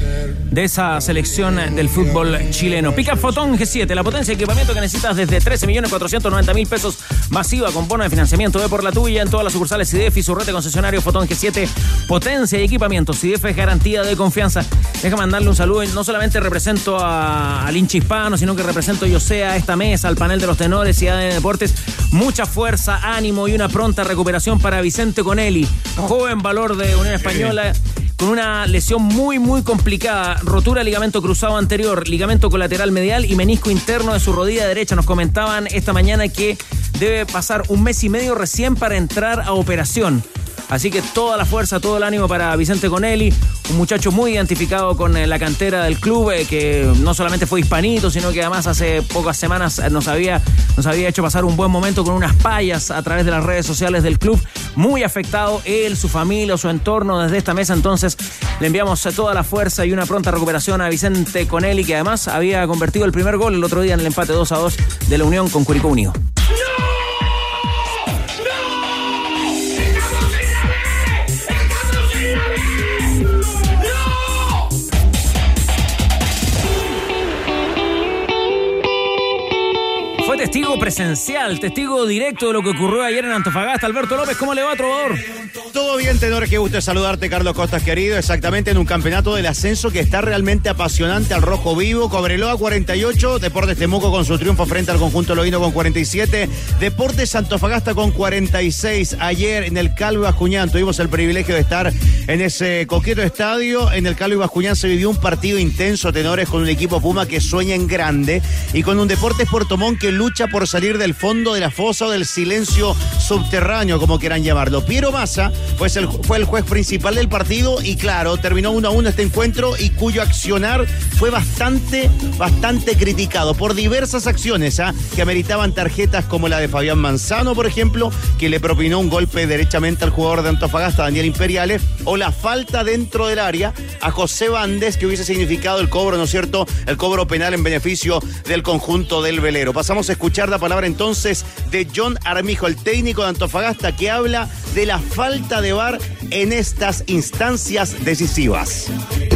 de esa selección del fútbol chileno. Pica Fotón G7, la potencia de equipamiento que necesitas desde 13.490.000 pesos masiva con bono de financiamiento de por la tuya en todas las sucursales CIDEF y su red de concesionario Fotón G7, potencia y equipamiento. CIDEF es garantía de confianza. Déjame mandarle un saludo. No solamente represento a- al hincha hispano, sino que represento yo sé a esta mesa, al panel de los tenores y a de deportes. Mucha fuerza, ánimo y una pronta recuperación para Vicente Conelli, joven valor de Unión Española con una lesión muy muy complicada, rotura de ligamento cruzado anterior, ligamento colateral medial y menisco interno de su rodilla derecha. Nos comentaban esta mañana que debe pasar un mes y medio recién para entrar a operación. Así que toda la fuerza, todo el ánimo para Vicente Conelli, un muchacho muy identificado con eh, la cantera del club, eh, que no solamente fue hispanito, sino que además hace pocas semanas eh, nos había, nos había hecho pasar un buen momento con unas payas a través de las redes sociales del club. Muy afectado él, su familia, su entorno desde esta mesa. Entonces le enviamos toda la fuerza y una pronta recuperación a Vicente Conelli, que además había convertido el primer gol el otro día en el empate 2 a 2 de la Unión con Curicó Unido. Presencial, testigo directo de lo que ocurrió ayer en Antofagasta. Alberto López, ¿cómo le va, trovador? Todo bien, tenor, qué gusto saludarte, Carlos Costas, querido. Exactamente en un campeonato del ascenso que está realmente apasionante al rojo vivo. Cobreloa 48, Deportes Temuco con su triunfo frente al conjunto Loíno con 47, Deportes Antofagasta con 46. Ayer en el Calvo y Bascuñán tuvimos el privilegio de estar en ese coqueto estadio. En el Calvo Bascuñán se vivió un partido intenso, tenores, con un equipo Puma que sueña en grande y con un Deportes Puerto Montt que lucha por salir del fondo de la fosa o del silencio subterráneo, como quieran llamarlo. Piero Massa el, fue el juez principal del partido y claro, terminó uno a uno este encuentro y cuyo accionar fue bastante, bastante criticado por diversas acciones ¿ah? que ameritaban tarjetas como la de Fabián Manzano, por ejemplo, que le propinó un golpe derechamente al jugador de Antofagasta, Daniel Imperiales, o la falta dentro del área a José Bandes, que hubiese significado el cobro, ¿no es cierto?, el cobro penal en beneficio del conjunto del velero. Pasamos a escuchar la palabra entonces de John Armijo, el técnico de Antofagasta, que habla de la falta de VAR en estas instancias decisivas.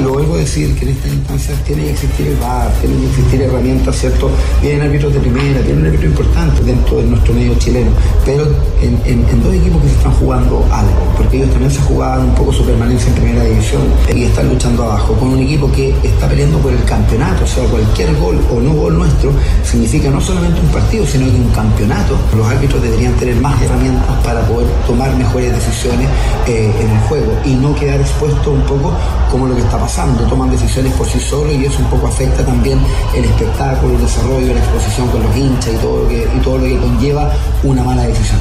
Lo a decir que en estas instancias tiene que existir el VAR, tienen que existir herramientas, ¿cierto? Vienen árbitros de primera, tienen un árbitro importante dentro de nuestro medio chileno, pero en, en- en dos equipos que se están jugando algo, porque ellos también se jugaban un poco su permanencia en primera división y están luchando abajo, con un equipo que está peleando por el campeonato, o sea, cualquier gol o no gol nuestro significa no solamente un partido, sino que un campeonato. Los árbitros deberían tener más herramientas para poder tomar mejores decisiones eh, en el juego y no quedar expuesto un poco como lo que está pasando. Toman decisiones por sí solos y eso un poco afecta también el espectáculo, el desarrollo, la exposición con los hinchas y todo lo que, y todo lo que conlleva una mala decisión.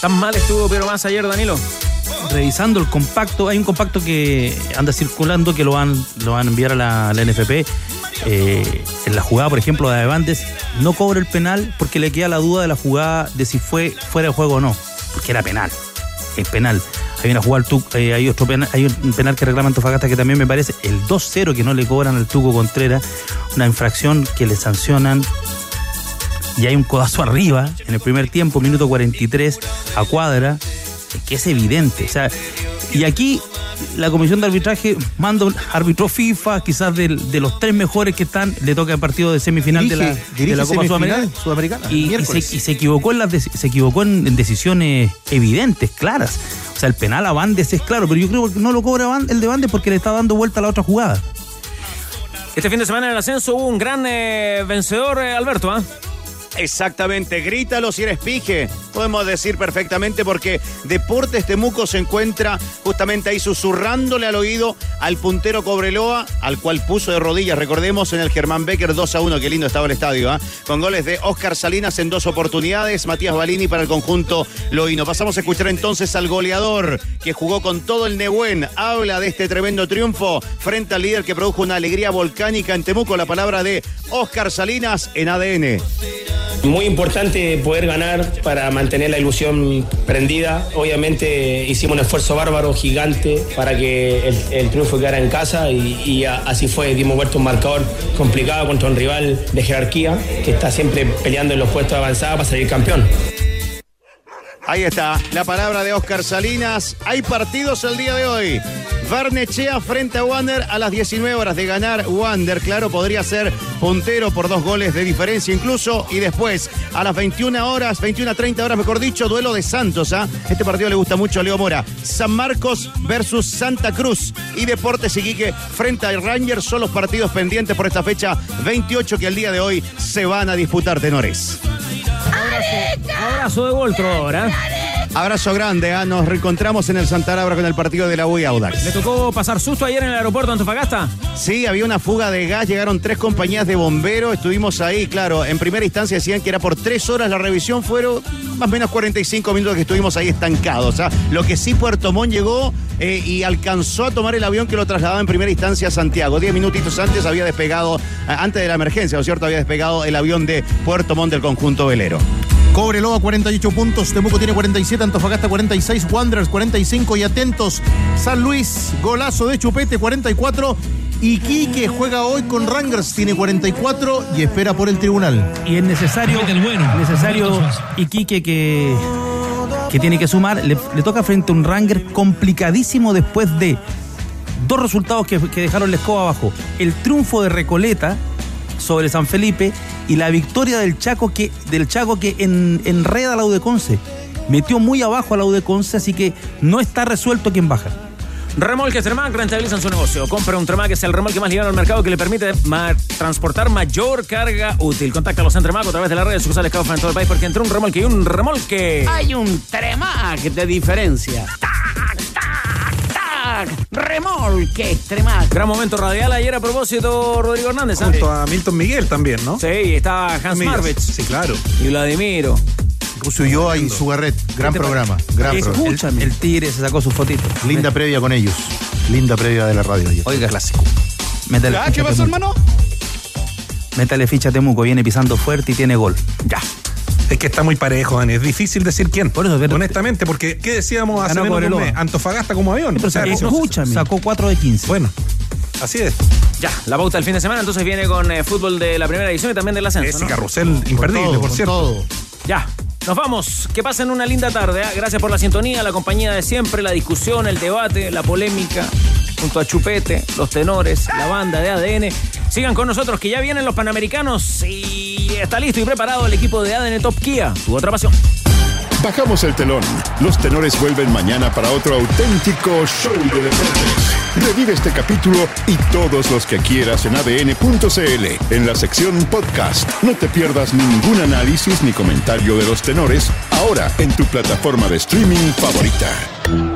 ¿Tan mal estuvo Piero Massa ayer, Danilo? revisando el compacto, hay un compacto que anda circulando que lo van, lo van a enviar a la, la NFP. Eh, en la jugada, por ejemplo, de Bandes, no cobra el penal porque le queda la duda de la jugada de si fue fuera de juego o no, porque era penal. Es penal. Hay una jugada al Tuco, eh, hay otro penal, hay un penal que reclama Antofagasta que también me parece el 2-0 que no le cobran al Tuco Contreras, una infracción que le sancionan y hay un codazo arriba en el primer tiempo, minuto 43 a cuadra, que es evidente. O sea, y aquí la comisión de arbitraje manda un árbitro FIFA, quizás del- de, los tres mejores que están, le toca el partido de semifinal de la, de Copa Sudamericana. Sudamericana, Y, y se, miércoles. y se equivocó en las se equivocó en, en decisiones evidentes, claras. O sea, el penal a Bandes es claro, pero yo creo que no lo cobra el de Bandes porque le está dando vuelta a la otra jugada. Este fin de semana en el ascenso hubo un gran eh, vencedor, eh, Alberto, ¿ah? Exactamente, grítalo si eres pije. Podemos decir perfectamente porque Deportes Temuco se encuentra justamente ahí susurrándole al oído al puntero Cobreloa, al cual puso de rodillas, recordemos, en el Germán Becker 2 a 1. Qué lindo estaba el estadio, ¿ah? Con goles de Oscar Salinas en dos oportunidades, Matías Balini para el conjunto Loíno. Pasamos a escuchar entonces al goleador que jugó con todo el Nehuen. Habla de este tremendo triunfo frente al líder que produjo una alegría volcánica en Temuco. La palabra de Oscar Salinas en ADN. Muy importante poder ganar para mantener la ilusión prendida. Obviamente hicimos un esfuerzo bárbaro, gigante, para que el, triunfo quedara en casa y, así fue. Dimos vuelta un marcador complicado contra un rival de jerarquía que está siempre peleando en los puestos avanzados para salir campeón. Ahí está, la palabra de Oscar Salinas. Hay partidos el día de hoy. Barnechea frente a Wander a las 19 horas de ganar Wander. Claro, podría ser puntero por dos goles de diferencia incluso. Y después, a las 21 horas, 21 a 30 horas, mejor dicho, duelo de Santos. ¿ah? Este partido le gusta mucho a Leo Mora. San Marcos versus Santa Cruz. Y Deportes Iquique frente a Rangers son los partidos pendientes por esta fecha 28 que el día de hoy se van a disputar, tenores. Abrazo de gol, ahora. Abrazo grande, ¿ah? nos reencontramos en el Santa Laura con el partido de la UI Audax. ¿Le tocó pasar susto ayer en el aeropuerto de Antofagasta? Sí, había una fuga de gas, llegaron tres compañías de bomberos, estuvimos ahí, claro, en primera instancia decían que era por tres horas la revisión, fueron más o menos 45 minutos que estuvimos ahí estancados. ¿ah? Lo que sí, Puerto Montt llegó eh, y alcanzó a tomar el avión que lo trasladaba en primera instancia a Santiago. Diez minutitos antes había despegado, antes de la emergencia, ¿no es cierto? Había despegado el avión de Puerto Montt del conjunto velero. Cobreloa 48 puntos, Temuco tiene 47, Antofagasta 46, Wanderers 45 y atentos, San Luis, golazo de Chupete 44, Iquique juega hoy con Rangers, tiene 44 y espera por el tribunal. Y es necesario, necesario Iquique que, que tiene que sumar. Le, le toca frente a un Ranger complicadísimo después de dos resultados que, que dejaron la escoba abajo. El triunfo de Recoleta sobre San Felipe y la victoria del Chaco que, del Chaco que en, enreda a la Udeconce. Metió muy abajo a la Udeconce, así que no está resuelto quién baja. Remolques Tremac rentabilizan su negocio. Compra un Tremac, es el remolque más ligado al mercado que le permite ma- transportar mayor carga útil. Contáctalos en Tremac a través de las redes sociales que en todo el país porque entre un remolque y un remolque. Hay un Tremac de diferencia. Extremac, remolque Extremac. Gran momento radial ayer a propósito, Rodrigo Hernández. ¿ah? Junto a Milton Miguel también, ¿no? Sí, estaba Hans. Marvich. Sí, claro. Y Vladimiro. Ulloa y Sugarret. Gran ¿Qué te programa. Gran programa. El, el Tigre se sacó su fotito. Linda previa con ellos. Linda previa de la radio ayer. Oiga, clásico. Métale Ah, ¿Qué a pasó, hermano? Métale ficha a Temuco, viene pisando fuerte y tiene gol. Ya. Es que está muy parejo, Dani. Es difícil decir quién. Por eso, pero- Honestamente, porque ¿qué decíamos hace menos de un mes? Antofagasta como avión. Pero O sea, sacó- eso- escúchame. Sacó 4 de 15. Bueno, así es. Ya, la pauta del fin de semana entonces viene con eh, fútbol de la primera edición y también del ascenso. Ese ¿no? carrusel imperdible, todo, por cierto. todo. Ya, nos vamos. Que pasen una linda tarde. ¿ah? Gracias por la sintonía, la compañía de siempre, la discusión, el debate, la polémica, junto a Chupete, los tenores, la banda de ADN. Sigan con nosotros que ya vienen los Panamericanos y está listo y preparado el equipo de ADN Top Kia, tu otra pasión. Bajamos el telón. Los tenores vuelven mañana para otro auténtico show de deportes. Revive este capítulo y todos los que quieras en adn.cl, en la sección podcast. No te pierdas ningún análisis ni comentario de los tenores, ahora en tu plataforma de streaming favorita.